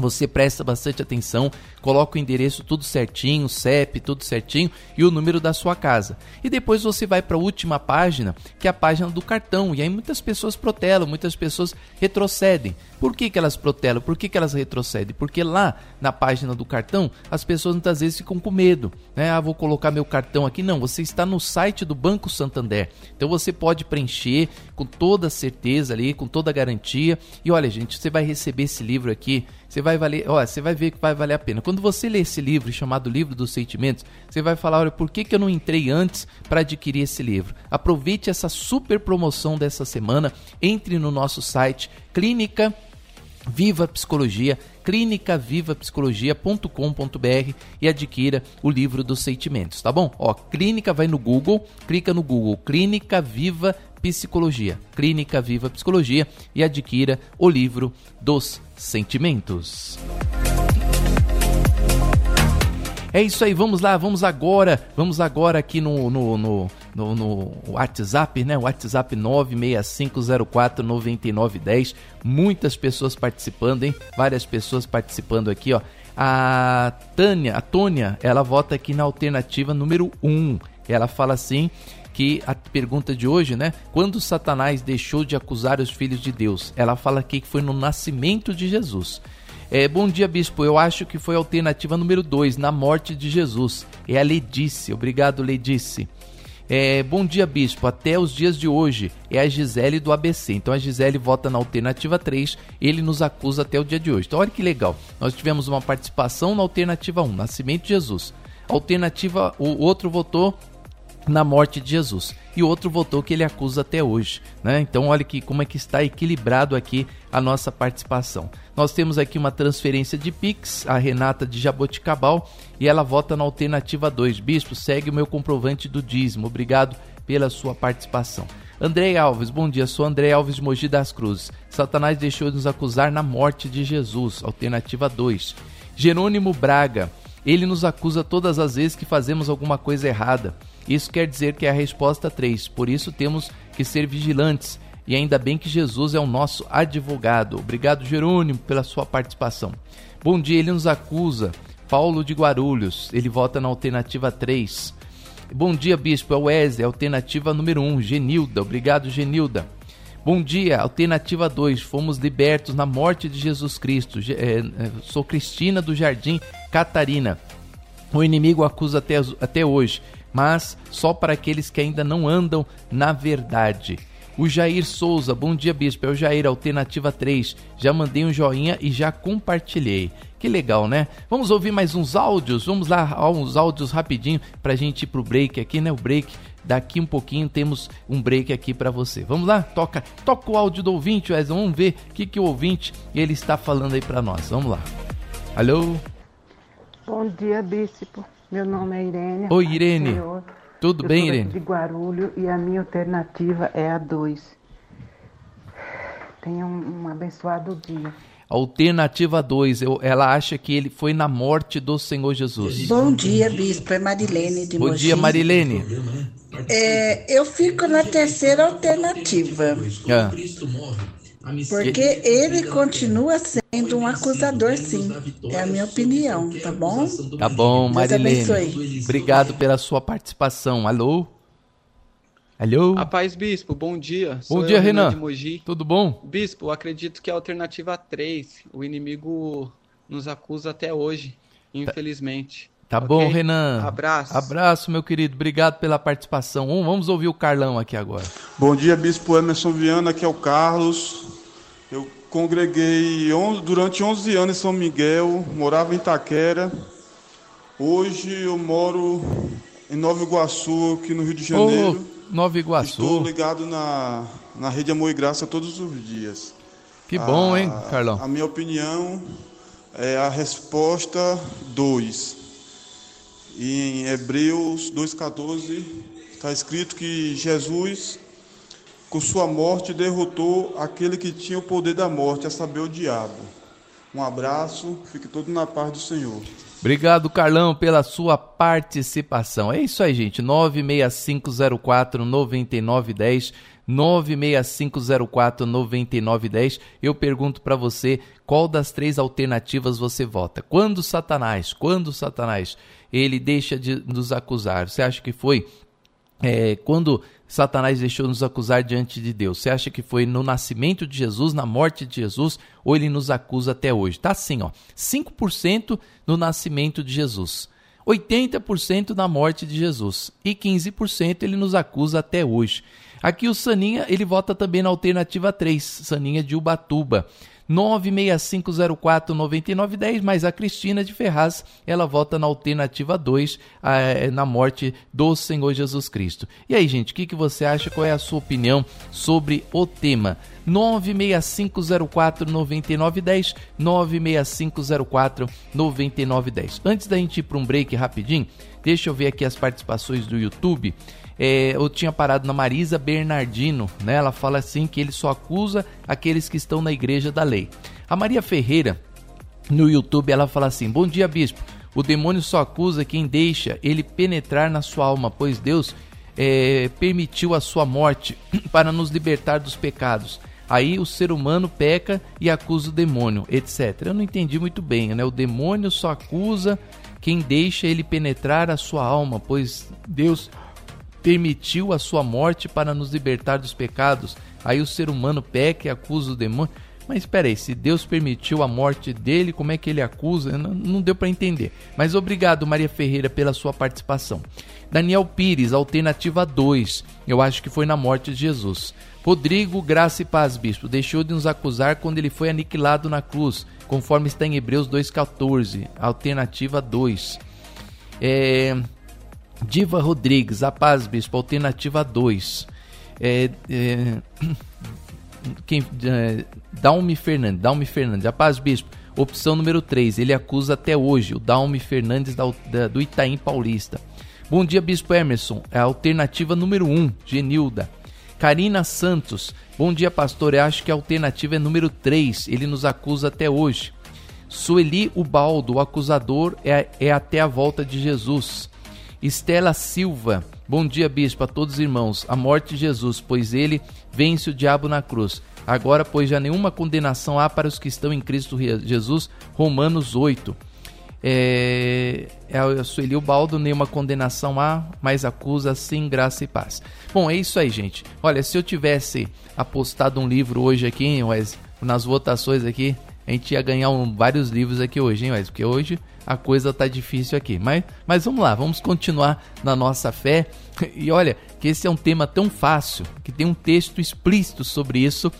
você presta bastante atenção, coloca o endereço tudo certinho, CEP, tudo certinho e o número da sua casa. E depois você vai para a última página, que é a página do cartão. E aí muitas pessoas protelam, muitas pessoas retrocedem. Por que, que elas protelam? Por que, que elas retrocedem? Porque lá na página do cartão, as pessoas muitas vezes ficam com medo. Né? Ah, vou colocar meu cartão aqui. Não, você está no site do Banco Santander. Então você pode preencher com toda certeza ali, com toda garantia. E olha, gente, você vai receber esse livro aqui. Você vai valer, olha, você vai ver que vai valer a pena. Quando você lê esse livro chamado Livro dos Sentimentos, você vai falar, olha, por que, que eu não entrei antes para adquirir esse livro? Aproveite essa super promoção dessa semana. Entre no nosso site Clínica Viva Psicologia, clinicavivapsicologia.com.br e adquira o livro dos sentimentos, tá bom? Ó, clínica vai no Google, clica no Google Clínica Viva Psicologia, Clínica Viva Psicologia e adquira o livro dos sentimentos. É isso aí, vamos lá, vamos agora, vamos agora aqui no, no, no, no, no WhatsApp, né? WhatsApp 965049910. Muitas pessoas participando, hein? Várias pessoas participando aqui, ó. A Tânia, a Tônia, ela vota aqui na alternativa número 1. Ela fala assim que a pergunta de hoje, né? Quando Satanás deixou de acusar os filhos de Deus? Ela fala aqui que foi no nascimento de Jesus. É, bom dia, bispo. Eu acho que foi a alternativa número 2, na morte de Jesus. É a Ledice. Obrigado, Ledice. É, bom dia, bispo. Até os dias de hoje é a Gisele do ABC. Então a Gisele vota na alternativa 3, ele nos acusa até o dia de hoje. Então olha que legal. Nós tivemos uma participação na alternativa 1, Nascimento de Jesus. Alternativa, o outro votou na morte de Jesus. E outro votou que ele acusa até hoje. Né? Então, olha que como é que está equilibrado aqui a nossa participação. Nós temos aqui uma transferência de Pix, a Renata de Jaboticabal, e ela vota na alternativa 2. Bispo, segue o meu comprovante do dízimo. Obrigado pela sua participação. André Alves, bom dia. Sou André Alves de Mogi das Cruzes. Satanás deixou de nos acusar na morte de Jesus. Alternativa 2. Jerônimo Braga. Ele nos acusa todas as vezes que fazemos alguma coisa errada. Isso quer dizer que é a resposta 3. Por isso temos que ser vigilantes. E ainda bem que Jesus é o nosso advogado. Obrigado, Jerônimo, pela sua participação. Bom dia, ele nos acusa. Paulo de Guarulhos, ele vota na alternativa 3. Bom dia, bispo. É o Wesley, alternativa número 1. Genilda, obrigado, Genilda. Bom dia, alternativa 2. Fomos libertos na morte de Jesus Cristo. É, é, sou Cristina do Jardim Catarina. O inimigo acusa até, até hoje, mas só para aqueles que ainda não andam na verdade. O Jair Souza, bom dia, bispo. É o Jair, alternativa 3. Já mandei um joinha e já compartilhei. Que legal, né? Vamos ouvir mais uns áudios? Vamos lá, uns áudios rapidinho pra gente ir pro break aqui, né? O break. Daqui um pouquinho temos um break aqui para você. Vamos lá? Toca, toca o áudio do ouvinte, Wesley. Vamos ver o que, que o ouvinte ele está falando aí para nós. Vamos lá. Alô? Bom dia, bispo. Meu nome é Irene. Oi, Irene. Tudo Eu bem, Irene? de Guarulho e a minha alternativa é a 2. Tenha um, um abençoado dia. Alternativa 2, ela acha que ele foi na morte do Senhor Jesus. Bom dia, bispo. É Marilene de Bom Mogi. dia, Marilene. É, eu fico na terceira alternativa. Ah. Porque ele continua sendo um acusador, sim. É a minha opinião, tá bom? Tá bom, Deus Marilene. abençoe. Obrigado pela sua participação. Alô? Alô? A paz, Bispo, bom dia. Bom Sou dia, eu, Renan. de Mogi. Tudo bom? Bispo, acredito que é a alternativa 3. O inimigo nos acusa até hoje, infelizmente. Tá Ok? bom, Renan. Abraço. Abraço, meu querido. Obrigado pela participação. Vamos- Vamos ouvir o Carlão aqui agora. Bom dia, Bispo Emerson Viana, aqui é o Carlos. Congreguei on- durante 11 anos em São Miguel, morava em Itaquera. Hoje eu moro em Nova Iguaçu, aqui no Rio de Janeiro. Ô, Nova Estou Iguaçu. ligado na, na Rede Amor e Graça todos os dias. Que bom, hein, A- Carlão? A minha opinião é a resposta 2. Em Hebreus 2,14 está escrito que Jesus, com sua morte, derrotou aquele que tinha o poder da morte, a saber, o diabo. Um abraço, fique todo na paz do Senhor. Obrigado, Carlão, pela sua participação. É isso aí, gente. 96504 9910. 96504 9910. Eu pergunto para você qual das três alternativas você vota. Quando Satanás, quando Satanás, ele deixa de nos acusar? Você acha que foi é, quando Satanás deixou nos acusar diante de Deus? Você acha que foi no nascimento de Jesus, na morte de Jesus, ou ele nos acusa até hoje? Tá assim, ó, 5% no nascimento de Jesus, 80% na morte de Jesus e 15% ele nos acusa até hoje. Aqui o Saninha, ele vota também na alternativa 3, Saninha de Ubatuba. 965049910, mas a Cristina de Ferraz, ela vota na alternativa 2, eh, na morte do Senhor Jesus Cristo. E aí, gente, o que, que você acha? Qual é a sua opinião sobre o tema? 965049910, 965049910. Antes da gente ir para um break rapidinho, deixa eu ver aqui as participações do YouTube. É, eu tinha parado na Marisa Bernardino, né? Ela fala assim que ele só acusa aqueles que estão na igreja da lei. A Maria Ferreira, no YouTube, ela fala assim: Bom dia, bispo. O demônio só acusa quem deixa ele penetrar na sua alma, pois Deus é, permitiu a sua morte para nos libertar dos pecados. Aí o ser humano peca e acusa o demônio, etc. Eu não entendi muito bem, né? O demônio só acusa quem deixa ele penetrar a sua alma, pois Deus permitiu a sua morte para nos libertar dos pecados. Aí o ser humano peca e acusa o demônio. Mas espera aí, se Deus permitiu a morte dele, como é que ele acusa? Não, não deu para entender. Mas obrigado, Maria Ferreira, pela sua participação. Daniel Pires, alternativa 2. Eu acho que foi na morte de Jesus. Rodrigo, graça e paz, bispo, deixou de nos acusar quando ele foi aniquilado na cruz, conforme está em Hebreus 2,14. Alternativa 2. É, Diva Rodrigues, a paz, bispo, alternativa 2. É, é, quem, é, Dalme Fernandes, Dalme Fernandes, a paz, bispo, opção número 3. Ele acusa até hoje o Dalme Fernandes da, da, do Itaim Paulista. Bom dia, bispo Emerson, é a alternativa número 1, um, Genilda. Karina Santos, bom dia, pastor. Eu acho que a alternativa é número 3. Ele nos acusa até hoje. Sueli Ubaldo, o acusador é, é até a volta de Jesus. Estela Silva, bom dia, bispo, a todos os irmãos. A morte de Jesus, pois ele vence o diabo na cruz. Agora, pois já nenhuma condenação há para os que estão em Cristo Jesus. Romanos 8. É, é Sueli Ubaldo, nenhuma condenação há, mas acusa sem graça e paz. Bom, é isso aí, gente. Olha, se eu tivesse apostado um livro hoje aqui, nas votações aqui, a gente ia ganhar um, vários livros aqui hoje, hein, Wes? Porque hoje a coisa tá difícil aqui. Mas, mas vamos lá, vamos continuar na nossa fé. E olha, que esse é um tema tão fácil, que tem um texto explícito sobre isso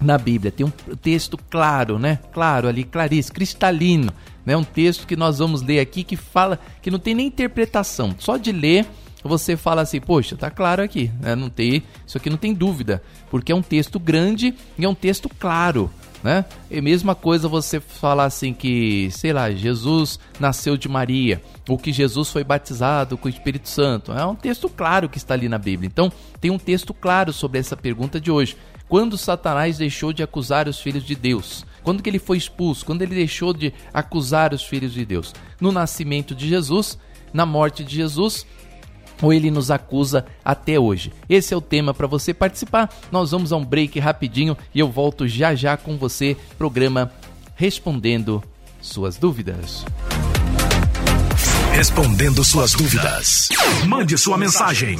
na Bíblia. Tem um texto claro, né? Claro ali, claríssimo, cristalino, né? Um texto que nós vamos ler aqui que fala que não tem nem interpretação. Só de ler você fala assim, poxa, tá claro aqui, né? Não tem, isso aqui não tem dúvida, porque é um texto grande e é um texto claro né? E mesma coisa você falar assim que, sei lá, Jesus nasceu de Maria, ou que Jesus foi batizado com o Espírito Santo. É um texto claro que está ali na Bíblia. Então, tem um texto claro sobre essa pergunta de hoje. Quando Satanás deixou de acusar os filhos de Deus? Quando que ele foi expulso? Quando ele deixou de acusar os filhos de Deus? No nascimento de Jesus, na morte de Jesus ou ele nos acusa até hoje. Esse é o tema para você participar. Nós vamos a um break rapidinho e eu volto já já com você, programa Respondendo suas dúvidas. Respondendo suas dúvidas. Mande sua mensagem.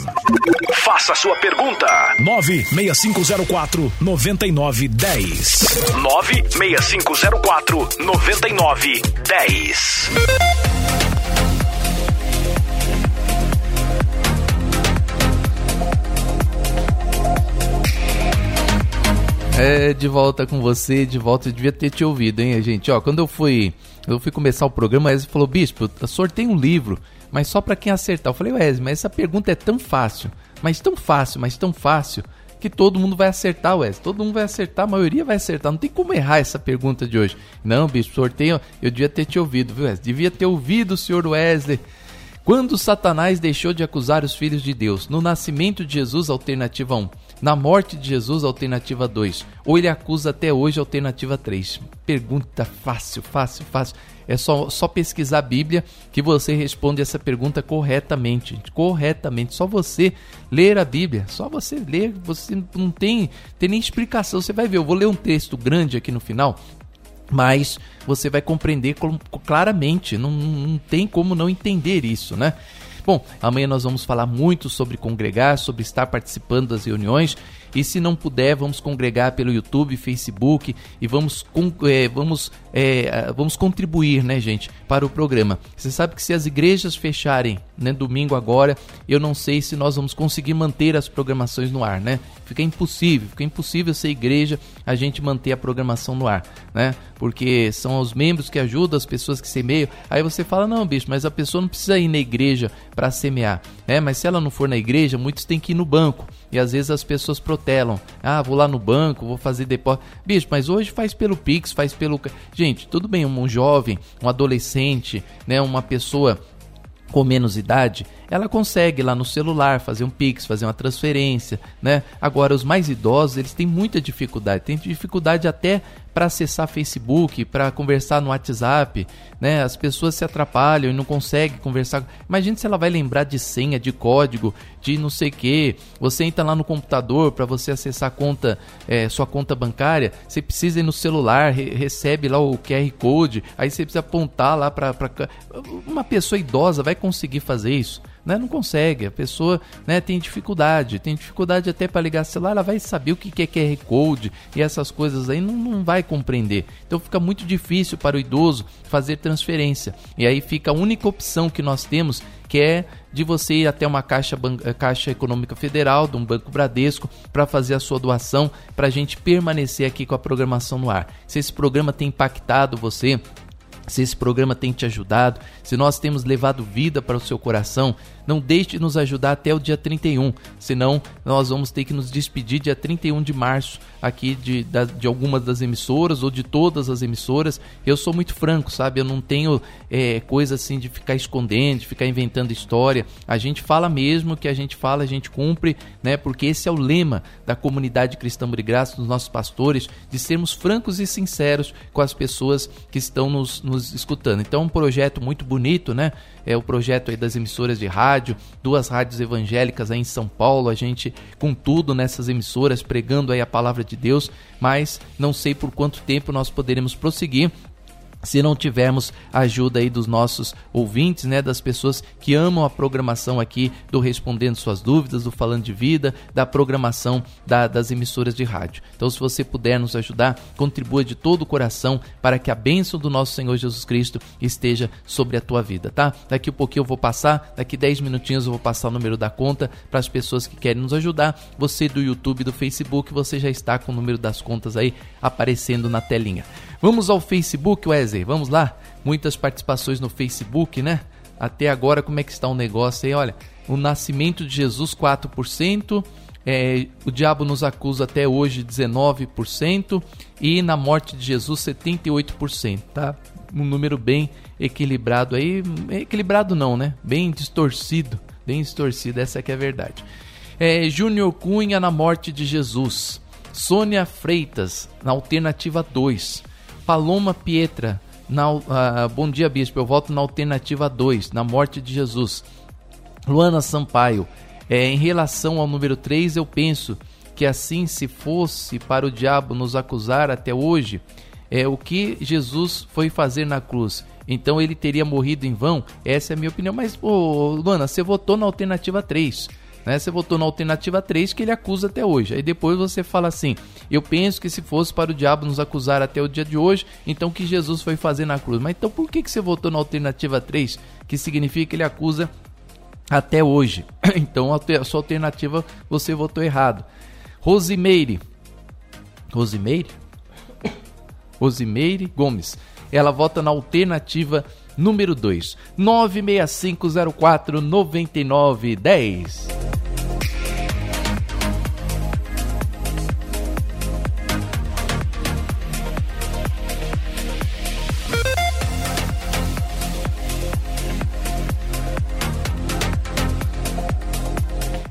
Faça sua pergunta. 96504 9910. 96504 9910. É, de volta com você, de volta, eu devia ter te ouvido, hein, gente? Ó, quando eu fui, eu fui começar o programa, Wesley falou, Bispo, sorteio um livro, mas só para quem acertar. Eu falei, Wesley, mas essa pergunta é tão fácil, mas tão fácil, mas tão fácil, que todo mundo vai acertar, Wesley. Todo mundo vai acertar, a maioria vai acertar. Não tem como errar essa pergunta de hoje. Não, Bispo, sorteio, eu devia ter te ouvido, viu, Wesley? Devia ter ouvido o senhor Wesley. Quando Satanás deixou de acusar os filhos de Deus? No nascimento de Jesus, alternativa 1. Na morte de Jesus, alternativa 2. Ou ele acusa até hoje, alternativa 3. Pergunta fácil, fácil, fácil. É só, só pesquisar a Bíblia que você responde essa pergunta corretamente. Corretamente. Só você ler a Bíblia. Só você ler. Você não tem, tem nem explicação. Você vai ver. Eu vou ler um texto grande aqui no final. Mas você vai compreender claramente. Não, não tem como não entender isso, né? Bom, amanhã nós vamos falar muito sobre congregar, sobre estar participando das reuniões e se não puder, vamos congregar pelo YouTube, Facebook e vamos, é, vamos, é, vamos contribuir, né, gente, para o programa. Você sabe que se as igrejas fecharem, né, domingo agora, eu não sei se nós vamos conseguir manter as programações no ar, né? Fica impossível, fica impossível ser igreja a gente manter a programação no ar, né? Porque são os membros que ajudam, as pessoas que semeiam. Aí você fala, não, bicho, mas a pessoa não precisa ir na igreja para semear, né? Mas se ela não for na igreja, muitos têm que ir no banco. E às vezes as pessoas protelam. Ah, vou lá no banco, vou fazer depósito. Bicho, mas hoje faz pelo Pix, faz pelo. Gente, tudo bem, um jovem, um adolescente, né, uma pessoa com menos idade, ela consegue lá no celular fazer um Pix, fazer uma transferência, né? Agora, os mais idosos, eles têm muita dificuldade, têm dificuldade até para acessar Facebook, para conversar no WhatsApp, né? As pessoas se atrapalham e não conseguem conversar. Imagina se ela vai lembrar de senha, de código, de não sei que. Você entra lá no computador para você acessar a conta, é, sua conta bancária. Você precisa ir no celular, re recebe lá o QR code. Aí você precisa apontar lá para uma pessoa idosa vai conseguir fazer isso né? Não consegue. A pessoa né, tem dificuldade, tem dificuldade até para ligar celular, ela vai saber o que é QR Code e essas coisas aí não, não vai compreender. Então fica muito difícil para o idoso fazer transferência. E aí fica a única opção que nós temos que é de você ir até uma caixa, eh, caixa econômica federal, de um banco Bradesco, para fazer a sua doação, para a gente permanecer aqui com a programação no ar. Se esse programa tem impactado você, se esse programa tem te ajudado, se nós temos levado vida para o seu coração, não deixe de nos ajudar até o dia 31, senão nós vamos ter que nos despedir dia 31 de março aqui de, de, algumas das emissoras ou de todas as emissoras. Eu sou muito franco, sabe? Eu não tenho é, coisa assim de ficar escondendo, de ficar inventando história. A gente fala mesmo que a gente fala, a gente cumpre, né? Porque esse é o lema da comunidade cristã de graça, dos nossos pastores, de sermos francos e sinceros com as pessoas que estão nos, nos escutando. Então, é um projeto muito bonito, né? É o projeto aí das emissoras de rádio, duas rádios evangélicas aí em São Paulo, a gente com tudo nessas emissoras pregando aí a palavra de Deus, mas não sei por quanto tempo nós poderemos prosseguir se não tivermos a ajuda aí dos nossos ouvintes, né, das pessoas que amam a programação aqui do Respondendo Suas Dúvidas, do Falando de Vida, da programação da, das emissoras de rádio. Então, se você puder nos ajudar, contribua de todo o coração para que a bênção do nosso Senhor Jesus Cristo esteja sobre a tua vida, tá? Daqui a pouquinho eu vou passar, daqui 10 minutinhos eu vou passar o número da conta para as pessoas que querem nos ajudar. Você do YouTube, do Facebook, você já está com o número das contas aí aparecendo na telinha. Vamos ao Facebook, Wesley, vamos lá? Muitas participações no Facebook, né? Até agora, como é que está o negócio aí? Olha, o nascimento de Jesus, 4%. É, o diabo nos acusa até hoje 19% e na morte de Jesus 78%, tá? Um número bem equilibrado aí, equilibrado não, né? Bem distorcido, bem distorcido, essa que é a verdade. É, Júnior Cunha na morte de Jesus, Sônia Freitas na alternativa 2, Paloma Pietra, na, uh, bom dia, bispo. Eu volto na alternativa 2, na morte de Jesus. Luana Sampaio, é, em relação ao número 3, eu penso que assim se fosse para o diabo nos acusar até hoje, é o que Jesus foi fazer na cruz. Então ele teria morrido em vão? Essa é a minha opinião. Mas, ô, Luana, você votou na alternativa 3. Né? Você votou na alternativa 3 que ele acusa até hoje. Aí depois você fala assim: Eu penso que se fosse para o diabo nos acusar até o dia de hoje, então o que Jesus foi fazer na cruz? Mas então por que, que você votou na alternativa 3, que significa que ele acusa até hoje? Então a sua alternativa você votou errado. Rosimeire. Rosimeire? Rosimeire Gomes. Ela vota na alternativa número 2. 96504 9910.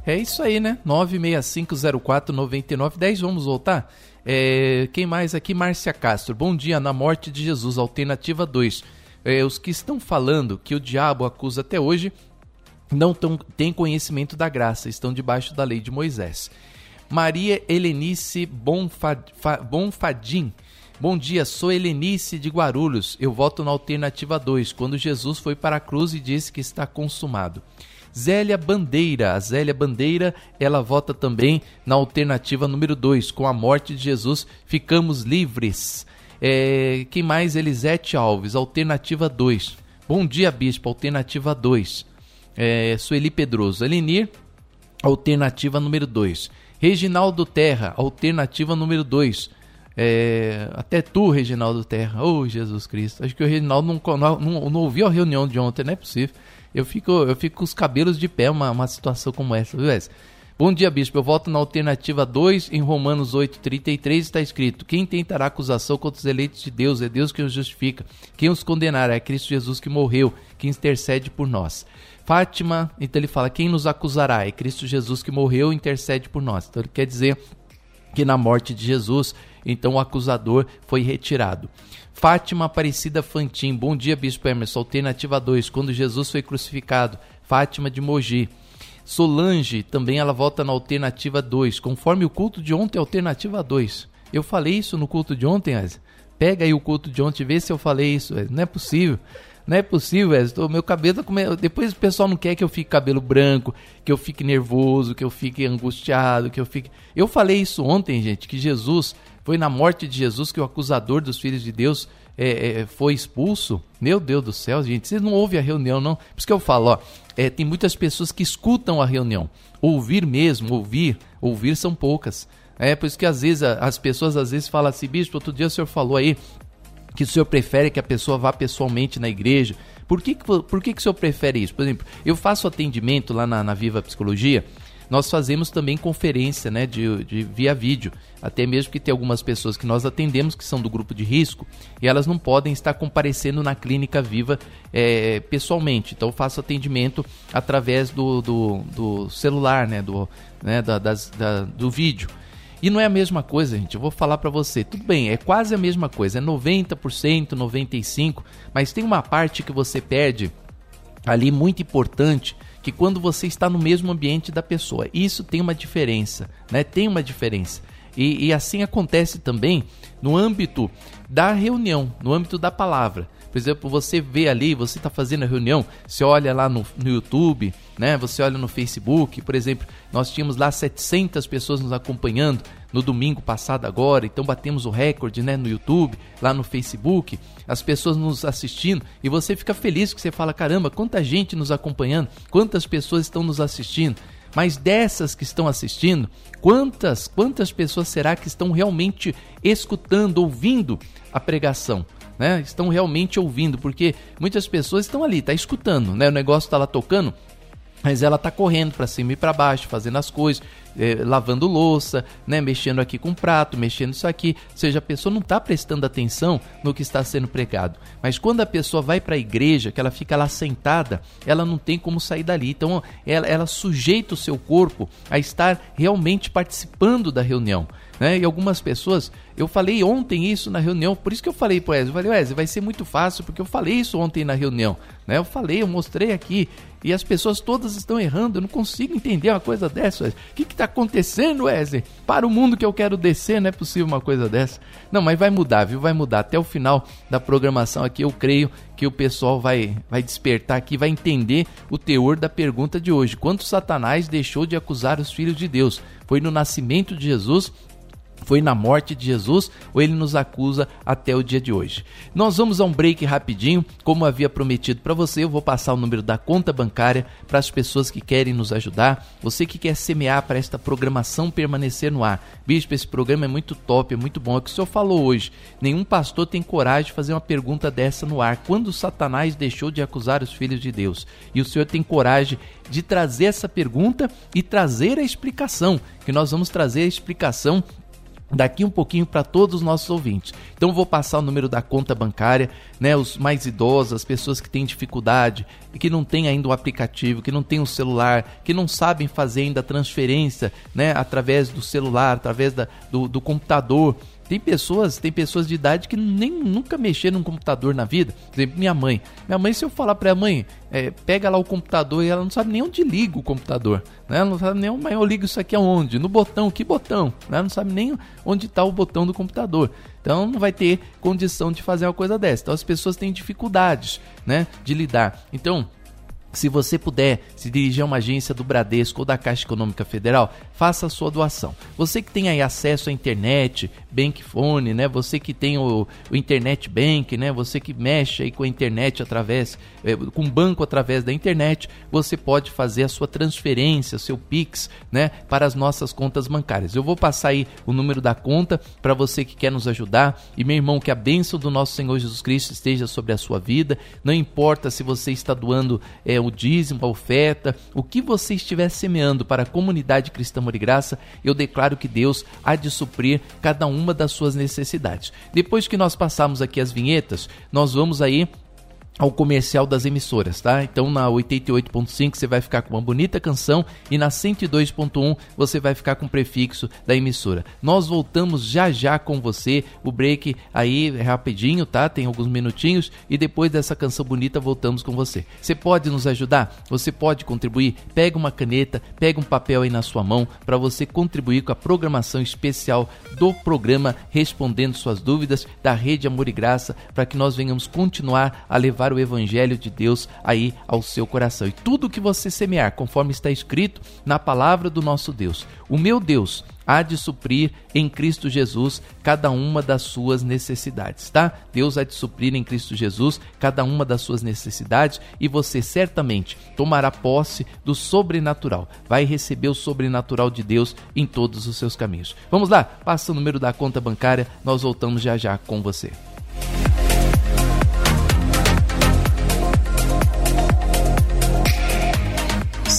É isso aí, né? 965049910. Vamos voltar? É, quem mais aqui? Márcia Castro. Bom dia. Na morte de Jesus, alternativa 2. É, os que estão falando que o diabo acusa até hoje não tão, têm conhecimento da graça, estão debaixo da lei de Moisés. Maria Helenice Bonfadim. Bom dia, sou Helenice de Guarulhos. Eu voto na alternativa 2, quando Jesus foi para a cruz e disse que está consumado. Zélia Bandeira. A Zélia Bandeira, ela vota também na alternativa número 2. Com a morte de Jesus, ficamos livres. É, quem mais? Elisete Alves, alternativa 2. Bom dia, bispo, alternativa 2. É, Sueli Pedroso. Elenir, alternativa número 2. Reginaldo Terra, alternativa número 2. É, até tu, Reginaldo Terra. Oh, Jesus Cristo. Acho que o Reginaldo não, não, não, ouviu a reunião de ontem, não é possível. Eu fico, eu fico com os cabelos de pé uma, uma situação como essa, viu, Wes? Bom dia, bispo. Eu voto na alternativa 2, em Romanos 8,33 está escrito: Quem tentará acusação contra os eleitos de Deus? É Deus que os justifica. Quem os condenará? É Cristo Jesus que morreu, que intercede por nós. Fátima, então ele fala: Quem nos acusará? É Cristo Jesus que morreu intercede por nós. Então ele quer dizer que na morte de Jesus, então o acusador foi retirado. Fátima Aparecida Fantim, bom dia, Bispo Emerson, alternativa 2, quando Jesus foi crucificado. Fátima de Mogi. Solange, também ela volta na alternativa 2, conforme o culto de ontem, alternativa 2. Eu falei isso no culto de ontem, Asa? Pega aí o culto de ontem e vê se eu falei isso, não é possível. Não é possível, Asa. meu cabelo come... depois o pessoal não quer que eu fique cabelo branco, que eu fique nervoso, que eu fique angustiado, que eu fique Eu falei isso ontem, gente, que Jesus foi na morte de Jesus que o acusador dos filhos de Deus é, é, foi expulso. Meu Deus do céu, gente, vocês não ouvem a reunião, não? Por isso que eu falo, ó, é, tem muitas pessoas que escutam a reunião. Ouvir mesmo, ouvir, ouvir são poucas. É por isso que às vezes as pessoas às vezes falam assim, bispo, outro dia o senhor falou aí que o senhor prefere que a pessoa vá pessoalmente na igreja. Por que, por que, que o senhor prefere isso? Por exemplo, eu faço atendimento lá na, na Viva Psicologia, nós fazemos também conferência né, de, de via vídeo. Até mesmo que tem algumas pessoas que nós atendemos que são do grupo de risco e elas não podem estar comparecendo na clínica viva é, pessoalmente. Então eu faço atendimento através do, do, do celular, né, do, né, da, das, da, do vídeo. E não é a mesma coisa, gente. Eu vou falar para você. Tudo bem, é quase a mesma coisa. É 90%, 95%, mas tem uma parte que você perde ali muito importante que quando você está no mesmo ambiente da pessoa. Isso tem uma diferença, né? Tem uma diferença. E, e assim acontece também no âmbito da reunião, no âmbito da palavra. Por exemplo, você vê ali, você está fazendo a reunião, você olha lá no, no YouTube, né? Você olha no Facebook, por exemplo, nós tínhamos lá 700 pessoas nos acompanhando no domingo passado agora, então batemos o recorde, né, no YouTube, lá no Facebook, as pessoas nos assistindo e você fica feliz que você fala, caramba, quanta gente nos acompanhando, quantas pessoas estão nos assistindo. Mas dessas que estão assistindo, quantas, quantas pessoas será que estão realmente escutando, ouvindo a pregação? né? Estão realmente ouvindo, porque muitas pessoas estão ali, tá escutando, né? O negócio está lá tocando, mas ela tá correndo para cima e para baixo, fazendo as coisas, eh, lavando louça, né, mexendo aqui com prato, mexendo isso aqui. Ou seja, a pessoa não está prestando atenção no que está sendo pregado. Mas quando a pessoa vai para a igreja, que ela fica lá sentada, ela não tem como sair dali. Então, ela, ela sujeita o seu corpo a estar realmente participando da reunião. Né? E algumas pessoas, eu falei ontem isso na reunião, por isso que eu falei pro Wesley, eu falei, Wesley, vai ser muito fácil, porque eu falei isso ontem na reunião, né? Eu falei, eu mostrei aqui, e as pessoas todas estão errando, eu não consigo entender uma coisa dessa. O que está acontecendo, Wesley? Para o mundo que eu quero descer, não é possível uma coisa dessa. Não, mas vai mudar, viu? Vai mudar. Até o final da programação aqui, eu creio que o pessoal vai, vai despertar aqui, vai entender o teor da pergunta de hoje. Quanto Satanás deixou de acusar os filhos de Deus? Foi no nascimento de Jesus foi na morte de Jesus ou ele nos acusa até o dia de hoje. Nós vamos a um break rapidinho, como havia prometido para você, eu vou passar o número da conta bancária para as pessoas que querem nos ajudar, você que quer semear para esta programação permanecer no ar. Bispo, esse programa é muito top, é muito bom, é o que o senhor falou hoje. Nenhum pastor tem coragem de fazer uma pergunta dessa no ar. Quando Satanás deixou de acusar os filhos de Deus? E o senhor tem coragem de trazer essa pergunta e trazer a explicação, que nós vamos trazer a explicação daqui um pouquinho para todos os nossos ouvintes. Então vou passar o número da conta bancária, né, os mais idosos, as pessoas que têm dificuldade que não têm ainda o aplicativo, que não têm o celular, que não sabem fazer ainda a transferência, né, através do celular, através da, do, do computador. Tem pessoas, tem pessoas de idade que nem nunca mexeram num computador na vida. Por exemplo, minha mãe. Minha mãe, se eu falar pra mãe, é, pega lá o computador e ela não sabe nem onde liga o computador. Né? Ela não sabe nem, mas eu ligo isso aqui aonde? No botão, que botão? Né? Ela não sabe nem onde está o botão do computador. Então não vai ter condição de fazer uma coisa dessa. Então as pessoas têm dificuldades né, de lidar. Então, se você puder se dirigir a uma agência do Bradesco ou da Caixa Econômica Federal, faça a sua doação. Você que tem aí acesso à internet, Bankfone, né? Você que tem o, o Internet Bank, né? Você que mexe aí com a internet através, é, com banco através da internet, você pode fazer a sua transferência, seu Pix, né? Para as nossas contas bancárias. Eu vou passar aí o número da conta para você que quer nos ajudar. E meu irmão, que a bênção do nosso Senhor Jesus Cristo esteja sobre a sua vida. Não importa se você está doando é, o dízimo, a oferta, o que você estiver semeando para a comunidade cristã de graça, eu declaro que Deus há de suprir cada um uma das suas necessidades. Depois que nós passarmos aqui as vinhetas, nós vamos aí ao comercial das emissoras, tá? Então na 88.5 você vai ficar com uma bonita canção e na 102.1 você vai ficar com o prefixo da emissora. Nós voltamos já já com você. O break aí é rapidinho, tá? Tem alguns minutinhos e depois dessa canção bonita voltamos com você. Você pode nos ajudar? Você pode contribuir? Pega uma caneta, pega um papel aí na sua mão para você contribuir com a programação especial do programa Respondendo suas dúvidas da Rede Amor e Graça para que nós venhamos continuar a levar levar o evangelho de Deus aí ao seu coração. E tudo que você semear, conforme está escrito na palavra do nosso Deus. O meu Deus há de suprir em Cristo Jesus cada uma das suas necessidades, tá? Deus há de suprir em Cristo Jesus cada uma das suas necessidades e você certamente tomará posse do sobrenatural. Vai receber o sobrenatural de Deus em todos os seus caminhos. Vamos lá, passa o número da conta bancária, nós voltamos já já com você.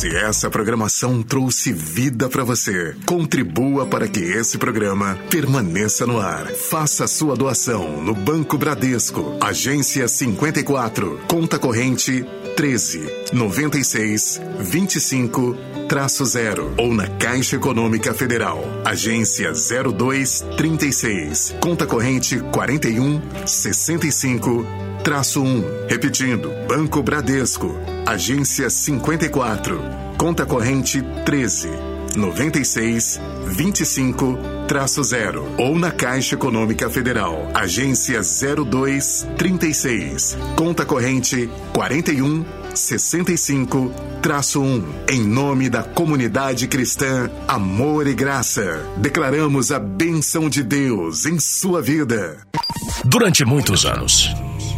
Se essa programação trouxe vida para você, contribua para que esse programa permaneça no ar. Faça sua doação no Banco Bradesco, agência 54, conta corrente 13 96 25 traço 0 ou na Caixa Econômica Federal, agência 02 36, conta corrente 41 65 traço 1. Repetindo, Banco Bradesco, agência 54, conta corrente 13 96 25 traço 0 ou na Caixa Econômica Federal, agência 02 36, conta corrente 41 65 traço 1. Em nome da comunidade cristã Amor e Graça, declaramos a bênção de Deus em sua vida. Durante muitos anos,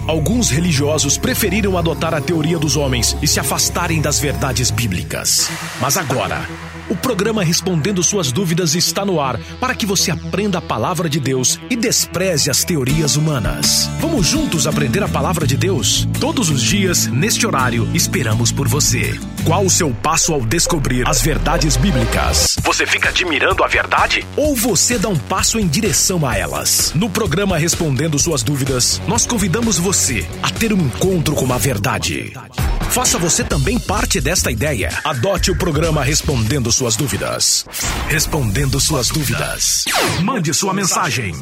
alguns religiosos preferiram adotar a teoria dos homens e se afastarem das verdades bíblicas. Mas agora, o programa Respondendo Suas Dúvidas está no ar para que você aprenda a palavra de Deus e despreze as teorias humanas. Vamos juntos aprender a palavra de Deus? Todos os dias, neste horário, esperamos por você. Qual o seu passo ao descobrir as verdades bíblicas? Você fica admirando a verdade? Ou você dá um passo em direção a elas? No programa Respondendo Suas Dúvidas, nós convidamos você a ter um encontro com a verdade. Faça você também parte desta ideia. Adote o programa Respondendo Suas Dúvidas. Respondendo Suas Dúvidas. Mande sua mensagem.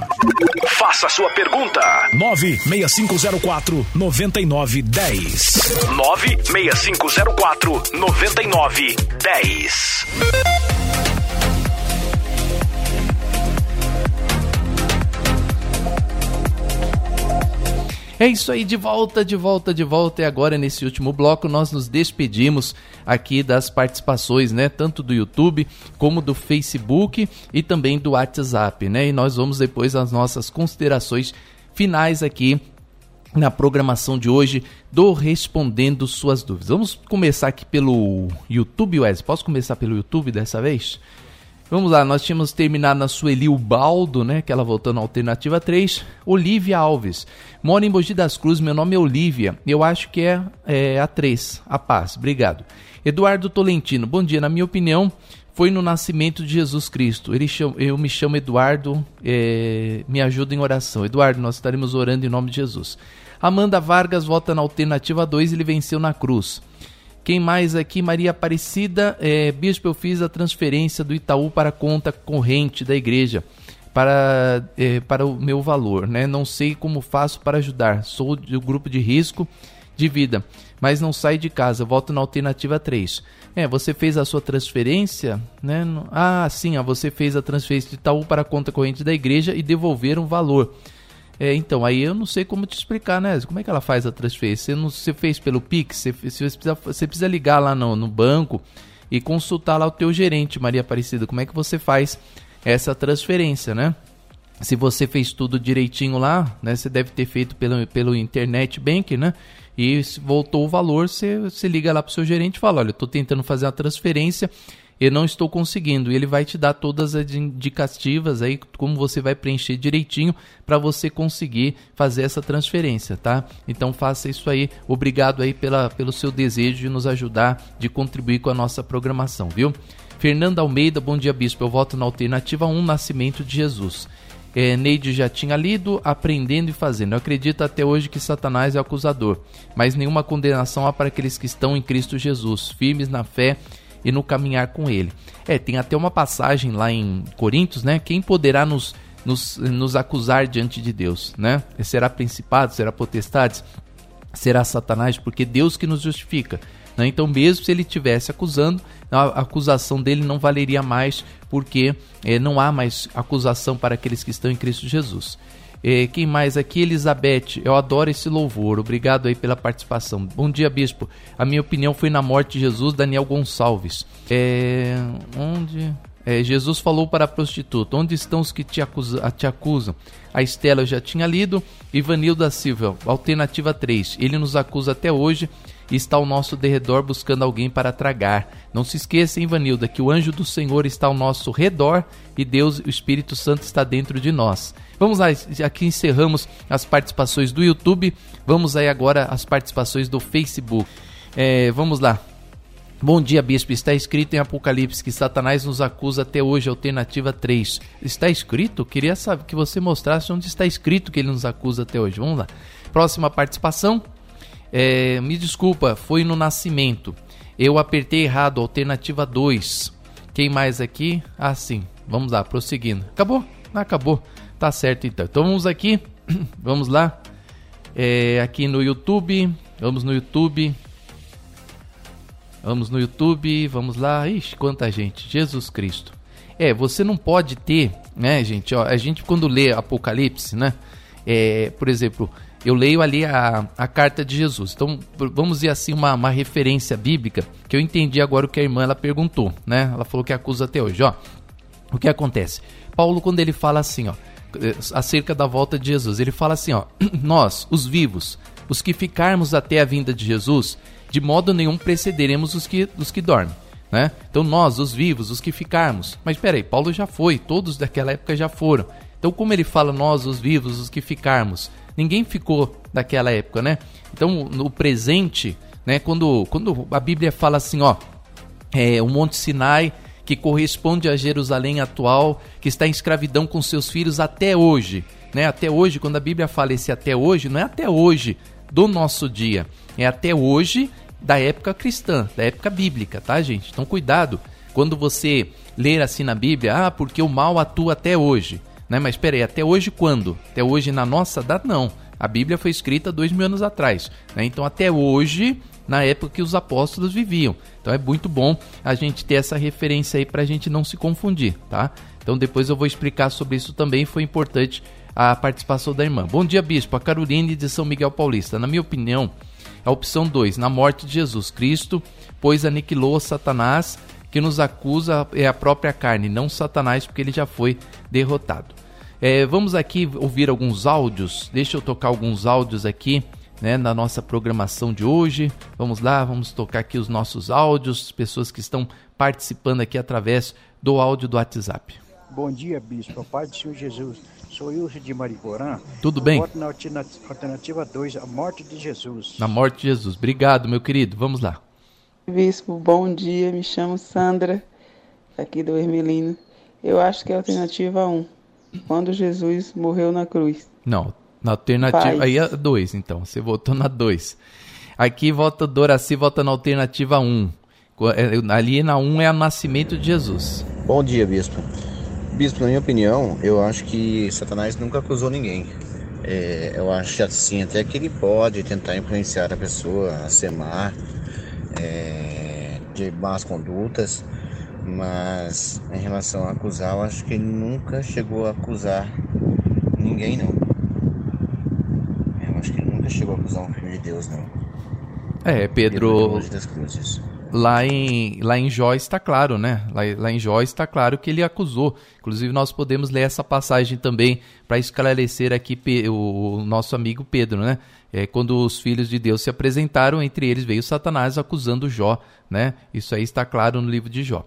Faça sua pergunta. 96504 9910. 96504 9910. É isso aí, de volta, de volta, de volta. E agora, nesse último bloco, nós nos despedimos aqui das participações, né? Tanto do YouTube como do Facebook e também do WhatsApp, né? E nós vamos depois às nossas considerações finais aqui na programação de hoje do Respondendo Suas Dúvidas. Vamos começar aqui pelo YouTube, Wes. Posso começar pelo YouTube dessa vez? Vamos lá, nós tínhamos terminado na Sueli Baldo, né? Que ela voltou na alternativa 3. Olivia Alves. Moro em Mogi das Cruzes, meu nome é Olivia. Eu acho que é, é a 3. A paz. Obrigado. Eduardo Tolentino. Bom dia. Na minha opinião, foi no nascimento de Jesus Cristo. Ele chama, eu me chamo Eduardo. É, me ajuda em oração. Eduardo, nós estaremos orando em nome de Jesus. Amanda Vargas vota na alternativa 2. Ele venceu na cruz. Quem mais aqui? Maria Aparecida. É, Bispo, eu fiz a transferência do Itaú para a conta corrente da igreja para, é, para o meu valor. Né? Não sei como faço para ajudar. Sou do grupo de risco de vida, mas não saio de casa. Volto na alternativa 3. É, você fez a sua transferência, né? Ah, sim, você fez a transferência de Itaú para a conta corrente da igreja e devolveram o valor. É, então, aí eu não sei como te explicar, né? Como é que ela faz a transferência? Você, não, você fez pelo Pix? Você, você, precisa, você precisa ligar lá no, no banco e consultar lá o teu gerente, Maria Aparecida. Como é que você faz essa transferência, né? Se você fez tudo direitinho lá, né? Você deve ter feito pelo, pelo internet bank, né? E voltou o valor, você, você liga lá para o seu gerente e fala, olha, eu estou tentando fazer a transferência eu não estou conseguindo. E ele vai te dar todas as indicativas aí, como você vai preencher direitinho para você conseguir fazer essa transferência, tá? Então faça isso aí. Obrigado aí pela, pelo seu desejo de nos ajudar, de contribuir com a nossa programação, viu? Fernanda Almeida, bom dia, bispo. Eu voto na alternativa 1, Nascimento de Jesus. É, Neide já tinha lido, aprendendo e fazendo. Eu acredito até hoje que Satanás é o acusador, mas nenhuma condenação há para aqueles que estão em Cristo Jesus, firmes na fé e no caminhar com ele. É, tem até uma passagem lá em Coríntios, né? Quem poderá nos, nos, nos acusar diante de Deus, né? Será principado, será potestades, será Satanás, porque Deus que nos justifica. Né? Então, mesmo se ele estivesse acusando, a acusação dele não valeria mais, porque é, não há mais acusação para aqueles que estão em Cristo Jesus. É, quem mais aqui? Elizabeth, eu adoro esse louvor. Obrigado aí pela participação. Bom dia, bispo. A minha opinião foi na morte de Jesus, Daniel Gonçalves. É, onde? É, Jesus falou para a prostituta: Onde estão os que te, acusa, te acusam? A Estela eu já tinha lido. Ivanilda Silva, alternativa 3. Ele nos acusa até hoje e está ao nosso derredor buscando alguém para tragar. Não se esqueça, Ivanilda, que o anjo do Senhor está ao nosso redor e Deus, o Espírito Santo, está dentro de nós. Vamos lá, aqui encerramos as participações do YouTube. Vamos aí agora as participações do Facebook. É, vamos lá. Bom dia, bispo. Está escrito em Apocalipse que Satanás nos acusa até hoje, alternativa 3. Está escrito? Queria saber que você mostrasse onde está escrito que ele nos acusa até hoje. Vamos lá. Próxima participação. É, me desculpa, foi no nascimento. Eu apertei errado, alternativa 2. Quem mais aqui? Ah, sim. Vamos lá, prosseguindo. Acabou? Não acabou. Tá certo então. Então vamos aqui. vamos lá. É, aqui no YouTube. Vamos no YouTube. Vamos no YouTube, vamos lá. Ixi, quanta gente. Jesus Cristo. É, você não pode ter, né, gente? Ó, a gente quando lê Apocalipse, né? É, por exemplo, eu leio ali a, a carta de Jesus. Então, vamos dizer assim, uma, uma referência bíblica que eu entendi agora o que a irmã ela perguntou, né? Ela falou que acusa até hoje, ó. O que acontece? Paulo, quando ele fala assim, ó, acerca da volta de Jesus, ele fala assim, ó, nós, os vivos, os que ficarmos até a vinda de Jesus, de modo nenhum precederemos os que, os que dormem. Né? Então nós, os vivos, os que ficarmos. Mas peraí, Paulo já foi, todos daquela época já foram. Então como ele fala nós, os vivos, os que ficarmos? Ninguém ficou daquela época, né? Então no presente, né? Quando, quando a Bíblia fala assim, ó, é, o Monte Sinai que corresponde a Jerusalém atual, que está em escravidão com seus filhos até hoje, né? Até hoje, quando a Bíblia fala esse até hoje, não é até hoje do nosso dia, é até hoje da época cristã, da época bíblica, tá, gente? Então, cuidado quando você ler assim na Bíblia, ah, porque o mal atua até hoje, né? Mas peraí, até hoje quando? Até hoje na nossa data? Não. A Bíblia foi escrita dois mil anos atrás, né? Então, até hoje, na época que os apóstolos viviam. Então, é muito bom a gente ter essa referência aí para a gente não se confundir, tá? Então, depois eu vou explicar sobre isso também. Foi importante a participação da irmã. Bom dia, bispo. A Caroline de São Miguel Paulista. Na minha opinião, a opção 2, na morte de Jesus Cristo, pois aniquilou Satanás, que nos acusa é a própria carne, não Satanás, porque ele já foi derrotado. É, vamos aqui ouvir alguns áudios. Deixa eu tocar alguns áudios aqui. Né, na nossa programação de hoje. Vamos lá, vamos tocar aqui os nossos áudios, pessoas que estão participando aqui através do áudio do WhatsApp. Bom dia, bispo. Pai do Senhor Jesus. Sou Wilson de Mariporã. Tudo bem? Voto na alternativa 2, a morte de Jesus. Na morte de Jesus. Obrigado, meu querido. Vamos lá. Bispo, bom dia. Me chamo Sandra, aqui do Hermelino. Eu acho que é a alternativa 1. Quando Jesus morreu na cruz. Não, na alternativa. Paz. Aí é 2, então. Você votou na 2. Aqui vota Doraci, vota na alternativa 1. É, ali na 1 é o nascimento de Jesus. Bom dia, Bispo. Bispo, na minha opinião, eu acho que Satanás nunca acusou ninguém. É, eu acho assim até que ele pode tentar influenciar a pessoa a ser má, é, de más condutas, mas em relação a acusar, eu acho que ele nunca chegou a acusar ninguém, não. Eu acho que ele nunca chegou a acusar um filho de Deus, não. É, Pedro. Lá em, lá em Jó está claro, né? Lá, lá em Jó está claro que ele acusou. Inclusive, nós podemos ler essa passagem também para esclarecer aqui o, o nosso amigo Pedro, né? É, quando os filhos de Deus se apresentaram, entre eles veio Satanás acusando Jó, né? Isso aí está claro no livro de Jó.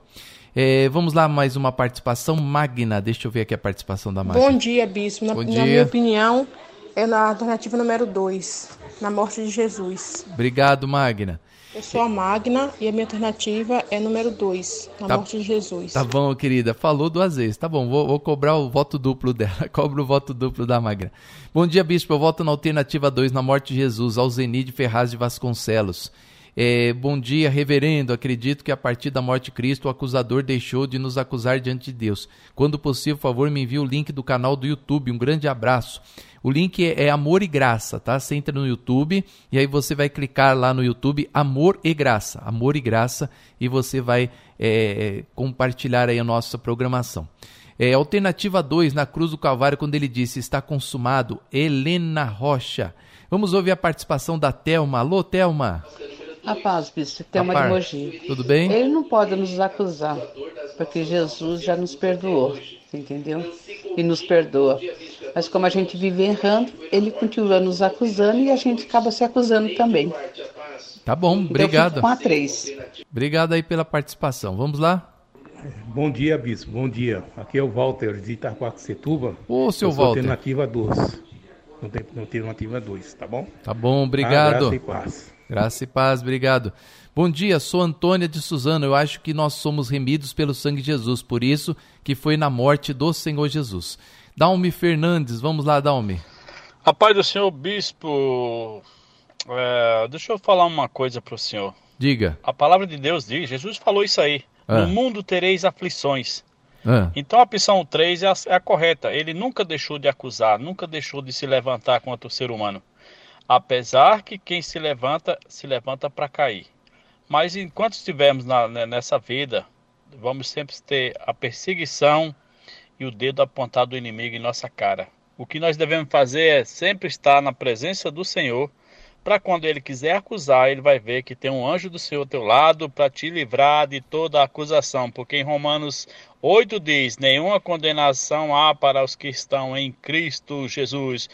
É, vamos lá, mais uma participação. Magna, deixa eu ver aqui a participação da Magna. Bom dia, Bispo. Na, Bom dia. na minha opinião, é na alternativa número 2, na morte de Jesus. Obrigado, Magna. Eu sou a Magna e a minha alternativa é número 2, na tá, morte de Jesus. Tá bom, querida. Falou duas vezes. Tá bom, vou, vou cobrar o voto duplo dela. Cobro o voto duplo da Magna. Bom dia, bispo. Eu voto na alternativa 2, na morte de Jesus, ao Zenide Ferraz de Vasconcelos. É, bom dia, reverendo. Acredito que a partir da morte de Cristo, o acusador deixou de nos acusar diante de Deus. Quando possível, por favor, me envie o link do canal do YouTube. Um grande abraço. O link é, é, Amor e Graça, tá? Você entra no YouTube e aí você vai clicar lá no YouTube Amor e Graça, Amor e Graça, e você vai é, compartilhar aí a nossa programação. É, alternativa 2, na Cruz do Calvário, quando ele disse está consumado, Helena Rocha. Vamos ouvir a participação da Thelma. Alô, Thelma. A paz, bispo. Thelma de Mogi. Tudo bem? Ele não pode nos acusar, porque Jesus já nos perdoou, entendeu? E nos perdoa. Mas como a gente vive errando, ele continua nos acusando e a gente acaba se acusando também. Tá bom, então, obrigado. com a três. Obrigado aí pela participação. Vamos lá? Bom dia, Bispo. Bom dia. Aqui é o Walter de Itaquaquecetuba. Ô, seu Walter. Alternativa 2. Alternativa 2, tá bom? Tá bom, obrigado. Ah, graça e paz. Graça e paz, obrigado. Bom dia, sou Antônia de Suzano. Eu acho que nós somos remidos pelo sangue de Jesus, por isso que foi na morte do Senhor Jesus. Dalme Fernandes, vamos lá, Dalme. A paz do Senhor Bispo, é, deixa eu falar uma coisa para o senhor. Diga. A palavra de Deus diz, Jesus falou isso aí. Ah. No mundo tereis aflições. Ah. Então a opção 3 é a, é a correta. Ele nunca deixou de acusar, nunca deixou de se levantar contra o ser humano. Apesar que quem se levanta, se levanta para cair. Mas enquanto estivermos na, né, nessa vida, vamos sempre ter a perseguição e o dedo apontado do inimigo em nossa cara. O que nós devemos fazer é sempre estar na presença do Senhor, para quando ele quiser acusar, ele vai ver que tem um anjo do Senhor ao teu lado para te livrar de toda a acusação, porque em Romanos 8 diz: nenhuma condenação há para os que estão em Cristo Jesus.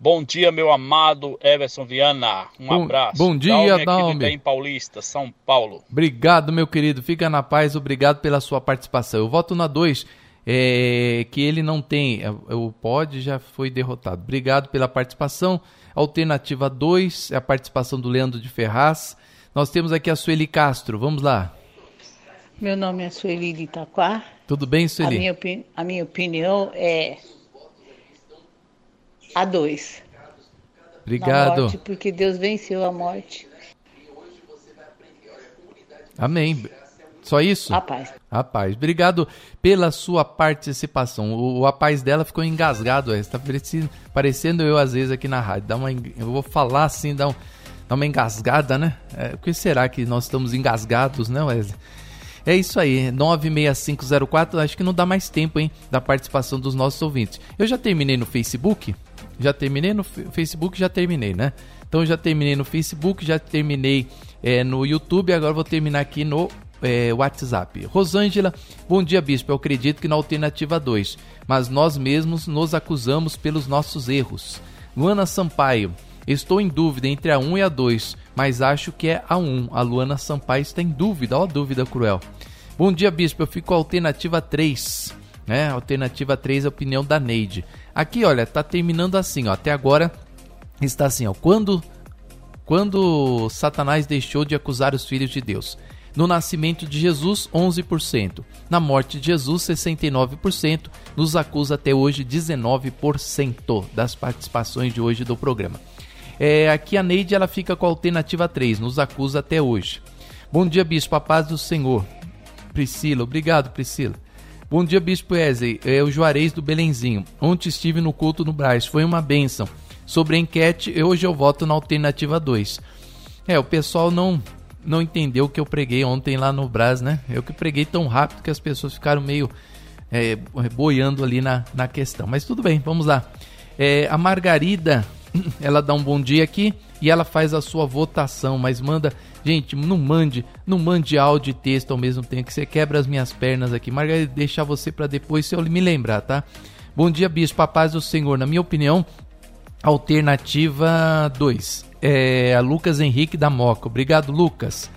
Bom dia, meu amado Everson Viana. Um bom, abraço. Bom dia, Dalme. Aqui Paulista, São Paulo. Obrigado, meu querido. Fica na paz. Obrigado pela sua participação. Eu voto na 2, é, que ele não tem. O pode já foi derrotado. Obrigado pela participação. Alternativa 2 é a participação do Leandro de Ferraz. Nós temos aqui a Sueli Castro. Vamos lá. Meu nome é Sueli de Itaquá. Tudo bem, Sueli? A minha, a minha opinião é a 2. Obrigado. Morte, porque Deus venceu a morte. Amém. Só isso? A paz. A paz. Obrigado pela sua participação. O, a paz dela ficou engasgado. Está parecendo, parecendo eu às vezes aqui na rádio. Dá uma, eu vou falar assim, dá, um, dá uma engasgada, né? É, o que será que nós estamos engasgados, né, Wesley? É isso aí, 96504. Acho que não dá mais tempo, hein, da participação dos nossos ouvintes. Eu já terminei no Facebook. Já terminei no Facebook, já terminei, né? Então já terminei no Facebook, já terminei é, no YouTube. Agora vou terminar aqui no é, WhatsApp. Rosângela, bom dia, bispo. Eu acredito que na alternativa 2, mas nós mesmos nos acusamos pelos nossos erros. Luana Sampaio, estou em dúvida entre a 1 um e a 2, mas acho que é a 1. Um. A Luana Sampaio está em dúvida, ó, dúvida cruel. Bom dia, bispo. Eu fico com a alternativa 3. Né? Alternativa 3 é a opinião da Neide. Aqui, olha, tá terminando assim, ó. Até agora está assim, ó. Quando quando Satanás deixou de acusar os filhos de Deus? No nascimento de Jesus, 11%. Na morte de Jesus, 69%. Nos acusa até hoje 19% das participações de hoje do programa. É, aqui a Neide ela fica com a alternativa 3, nos acusa até hoje. Bom dia, bispo, a paz do Senhor. Priscila, obrigado, Priscila. Bom dia, Bispo Wesley. É o Juarez do Belenzinho. Ontem estive no culto no Braz, foi uma benção. Sobre a enquete, hoje eu voto na alternativa 2. É, o pessoal não não entendeu o que eu preguei ontem lá no Braz, né? Eu que preguei tão rápido que as pessoas ficaram meio é, boiando ali na, na questão. Mas tudo bem, vamos lá. É, a Margarida, ela dá um bom dia aqui e ela faz a sua votação, mas manda Gente, não mande, não mande áudio e texto ao mesmo tempo que você quebra as minhas pernas aqui. Margarida, deixar você para depois se eu me lembrar, tá? Bom dia, bispo, paz do Senhor. Na minha opinião, alternativa 2. É a Lucas Henrique da Moca. Obrigado, Lucas.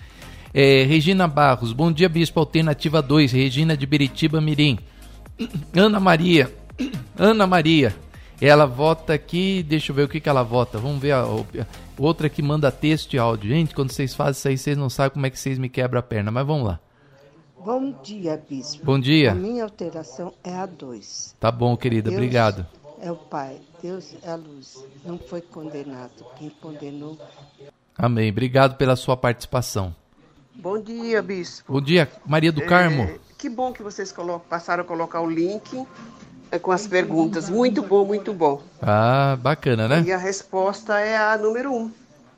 É, Regina Barros, bom dia, bispo, alternativa 2. Regina de Beritiba Mirim. Ana Maria, Ana Maria, ela vota aqui, deixa eu ver o que, que ela vota. Vamos ver a, a, outra que manda texto e áudio. Gente, quando vocês fazem isso aí, vocês não sabem como é que vocês me quebram a perna, mas vamos lá. Bom dia, bispo. Bom dia. A minha alteração é a 2. Tá bom, querida, Deus obrigado. É o Pai, Deus é a luz. Não foi condenado. Quem condenou. Amém. Obrigado pela sua participação. Bom dia, bispo. Bom dia, Maria do Carmo. É, que bom que vocês passaram a colocar o link é, com as perguntas. Muito bom, muito bom. Ah, bacana, né? E a resposta é a número um.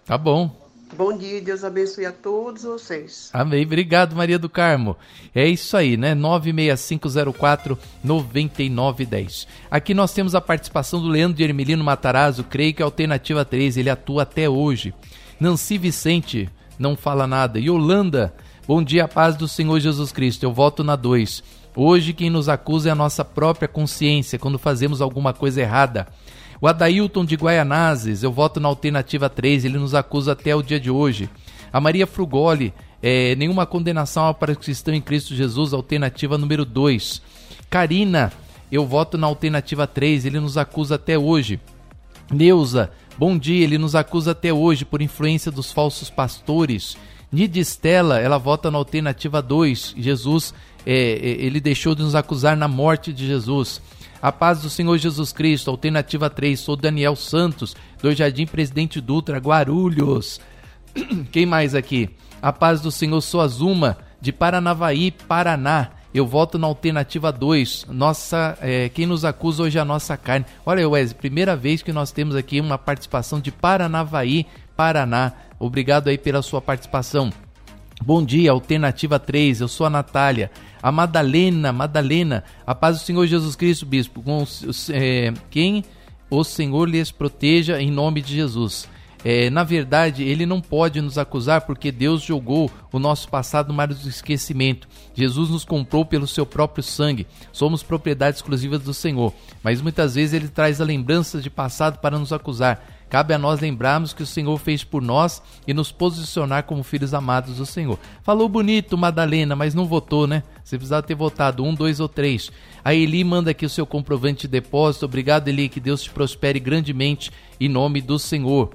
Tá bom. Bom dia, Deus abençoe a todos vocês. Amém. Obrigado, Maria do Carmo. É isso aí, né? 96504 9910. Aqui nós temos a participação do Leandro de Ermelino Matarazzo, creio que é a alternativa 3, ele atua até hoje. Nancy Vicente, não fala nada. Yolanda, bom dia, paz do Senhor Jesus Cristo. Eu voto na 2. Hoje quem nos acusa é a nossa própria consciência quando fazemos alguma coisa errada. O Adailton de Guaianazes, eu voto na alternativa 3, ele nos acusa até o dia de hoje. A Maria Frugoli, é, nenhuma condenação para os que estão em Cristo Jesus, alternativa número 2. Karina, eu voto na alternativa 3, ele nos acusa até hoje. Neuza, bom dia, ele nos acusa até hoje por influência dos falsos pastores Nidistela, ela vota na alternativa 2. Jesus, ele deixou de nos acusar na morte de Jesus. A paz do Senhor Jesus Cristo, alternativa 3. Sou Daniel Santos, do Jardim Presidente Dutra, Guarulhos. Quem mais aqui? A paz do Senhor, sou Azuma, de Paranavaí, Paraná. Eu voto na alternativa 2. Nossa, é, quem nos acusa hoje é a nossa carne. Olha, Wesley, primeira vez que nós temos aqui uma participação de Paranavaí, Paraná. Obrigado aí pela sua participação. Bom dia, alternativa 3. Eu sou a Natália. A Madalena, Madalena, a paz do Senhor Jesus Cristo, bispo. Com, é, quem o Senhor lhes proteja em nome de Jesus. É, na verdade, ele não pode nos acusar porque Deus jogou o nosso passado no mar do esquecimento. Jesus nos comprou pelo seu próprio sangue. Somos propriedade exclusiva do Senhor. Mas muitas vezes ele traz a lembranças de passado para nos acusar. Cabe a nós lembrarmos que o Senhor fez por nós e nos posicionar como filhos amados do Senhor. Falou bonito, Madalena, mas não votou, né? Você precisava ter votado um, dois ou três. A Eli manda aqui o seu comprovante de depósito. Obrigado, Eli, que Deus te prospere grandemente em nome do Senhor.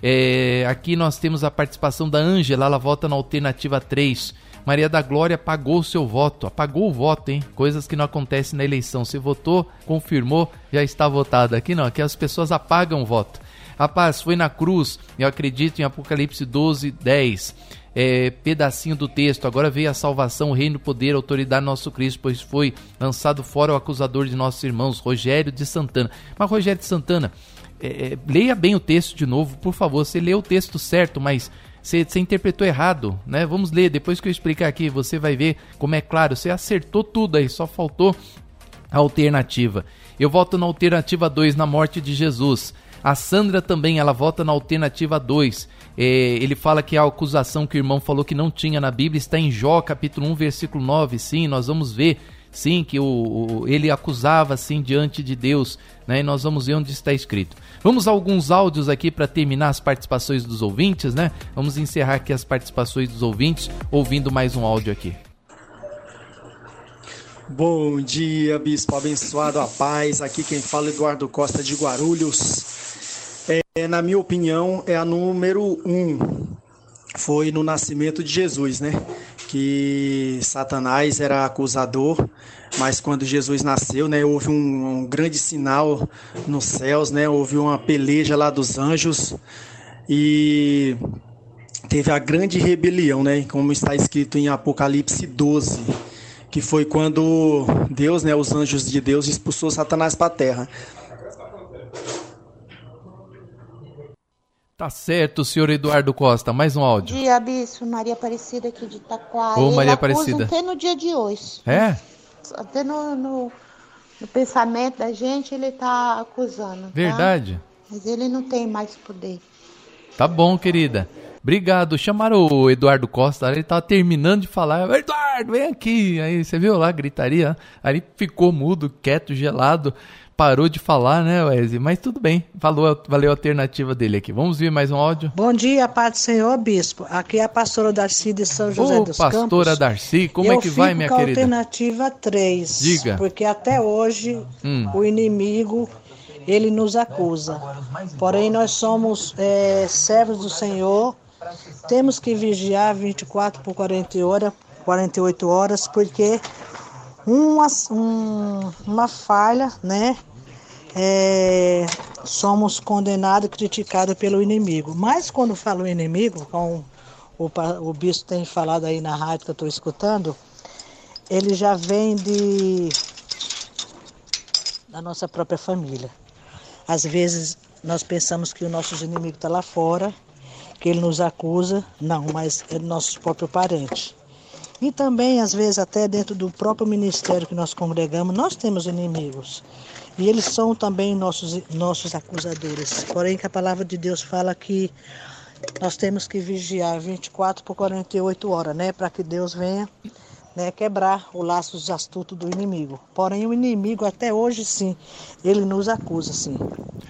É, aqui nós temos a participação da Ângela, ela vota na alternativa 3. Maria da Glória apagou o seu voto, apagou o voto, hein? Coisas que não acontecem na eleição. Você votou, confirmou, já está votado. Aqui não, aqui as pessoas apagam o voto. Rapaz, foi na cruz, eu acredito em Apocalipse 12, 10. É, pedacinho do texto. Agora veio a salvação, o reino, o poder, a autoridade nosso Cristo, pois foi lançado fora o acusador de nossos irmãos, Rogério de Santana. Mas Rogério de Santana, é, é, leia bem o texto de novo, por favor. Você leu o texto certo, mas você, você, interpretou errado, né? Vamos ler, depois que eu explicar aqui, você vai ver como é claro. Você acertou tudo aí, só faltou a alternativa. Eu volto na alternativa 2, na morte de Jesus. A Sandra também, ela vota na alternativa 2. É, ele fala que a acusação que o irmão falou que não tinha na Bíblia está em Jó, capítulo 1, versículo 9. Sim, nós vamos ver, sim, que o, o ele acusava, assim, diante de Deus, né? E nós vamos ver onde está escrito. Vamos a alguns áudios aqui para terminar as participações dos ouvintes, né? Vamos encerrar aqui as participações dos ouvintes, ouvindo mais um áudio aqui. Bom dia, bispo abençoado, a paz. Aqui quem fala é Eduardo Costa de Guarulhos. É, na minha opinião, é a número um. Foi no nascimento de Jesus, né? Que Satanás era acusador, mas quando Jesus nasceu, né, houve um, um grande sinal nos céus, né? Houve uma peleja lá dos anjos e teve a grande rebelião, né? Como está escrito em Apocalipse 12, que foi quando Deus, né, os anjos de Deus expulsou Satanás para a terra. Tá certo, senhor Eduardo Costa. Mais um áudio. Dia, Bispo. Maria Aparecida aqui de Itaquá. Ô, Maria Aparecida. até no dia de hoje. É? Até no, no, no pensamento da gente ele tá acusando. Tá? Verdade. Mas ele não tem mais poder. Tá bom, querida. Obrigado. Chamaram o Eduardo Costa, ele tava terminando de falar. Eduardo, vem aqui. Aí você viu lá gritaria? Aí ele ficou mudo, quieto, gelado parou de falar, né, Wesley? Mas tudo bem, falou, valeu a alternativa dele aqui. Vamos ver mais um áudio? Bom dia, Pai do Senhor, Bispo. Aqui é a pastora Darcy de São José Ô, dos pastora Campos. pastora Darcy, como é que vai, minha querida? alternativa 3. Diga. Porque até hoje hum. o inimigo ele nos acusa. Porém, nós somos é, servos do Senhor, temos que vigiar 24 por 40 horas, 48 horas, porque uma, um, uma falha, né? é, somos condenados e criticados pelo inimigo. Mas quando falo inimigo, como o, o bispo tem falado aí na rádio que eu estou escutando, ele já vem de da nossa própria família. Às vezes nós pensamos que o nosso inimigo está lá fora, que ele nos acusa, não, mas é nossos próprios parentes. E também, às vezes, até dentro do próprio ministério que nós congregamos, nós temos inimigos. E eles são também nossos, nossos acusadores. Porém, que a palavra de Deus fala que nós temos que vigiar 24 por 48 horas, né? Para que Deus venha né, quebrar o laço dos astutos do inimigo. Porém, o inimigo, até hoje, sim, ele nos acusa, sim.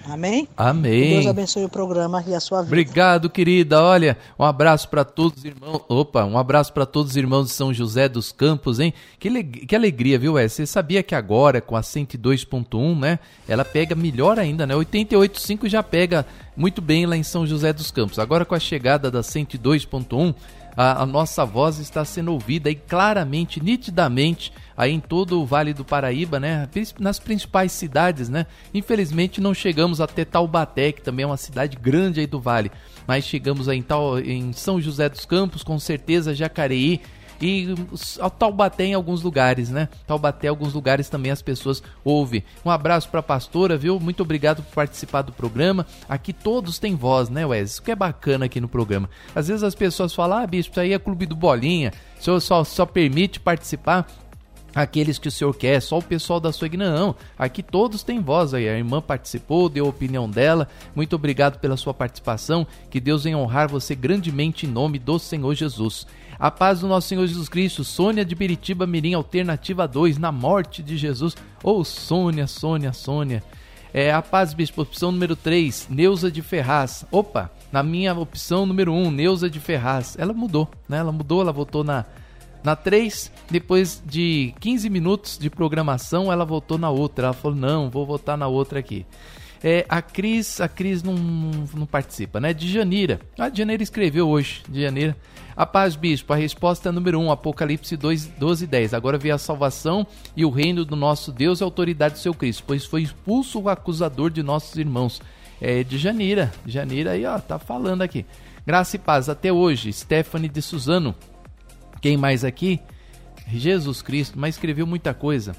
Amém? Amém. Que Deus abençoe o programa e a sua vida. Obrigado, querida. Olha, um abraço para todos os irmãos. Opa, um abraço para todos os irmãos de São José dos Campos, hein? Que, que alegria, viu, Wes? Você sabia que agora, com a 102.1, né? Ela pega melhor ainda, né? 88.5 já pega muito bem lá em São José dos Campos. Agora, com a chegada da 102.1 a, a nossa voz está sendo ouvida e claramente, nitidamente, aí em todo o Vale do Paraíba, né? Nas principais cidades, né? Infelizmente não chegamos até Taubaté, que também é uma cidade grande aí do Vale, mas chegamos aí em, Tal, em São José dos Campos, com certeza Jacareí, e Taubaté em alguns lugares, né? Taubaté, alguns lugares também as pessoas ouvem. Um abraço para a pastora, viu? Muito obrigado por participar do programa. Aqui todos têm voz, né, Wes? Isso que é bacana aqui no programa. Às vezes as pessoas falam, ah, bispo, isso aí é clube do Bolinha, o senhor só, só permite participar aqueles que o senhor quer, só o pessoal da sua igreja. Não, aqui todos têm voz aí. A irmã participou, deu a opinião dela. Muito obrigado pela sua participação. Que Deus venha honrar você grandemente em nome do Senhor Jesus. A paz do nosso Senhor Jesus Cristo. Sônia de Biritiba Mirim, alternativa 2, na morte de Jesus. Ô oh, Sônia, Sônia, Sônia. É, a paz, bispo, opção número 3, Neuza de Ferraz. Opa, na minha opção número 1, Neuza de Ferraz. Ela mudou, né? Ela mudou, ela votou na, na 3. Depois de 15 minutos de programação, ela votou na outra. Ela falou: não, vou votar na outra aqui. É, a Cris, a Cris não, não participa, né? De Janeira. A de Janeiro escreveu hoje, de Janeiro. A paz, bispo, a resposta é número 1, um, Apocalipse 2, 12 10. Agora vê a salvação e o reino do nosso Deus e a autoridade do seu Cristo, pois foi expulso o acusador de nossos irmãos. É de Janeira. Janeira aí, ó, tá falando aqui. Graça e paz até hoje. Stephanie de Suzano. Quem mais aqui? Jesus Cristo, mas escreveu muita coisa.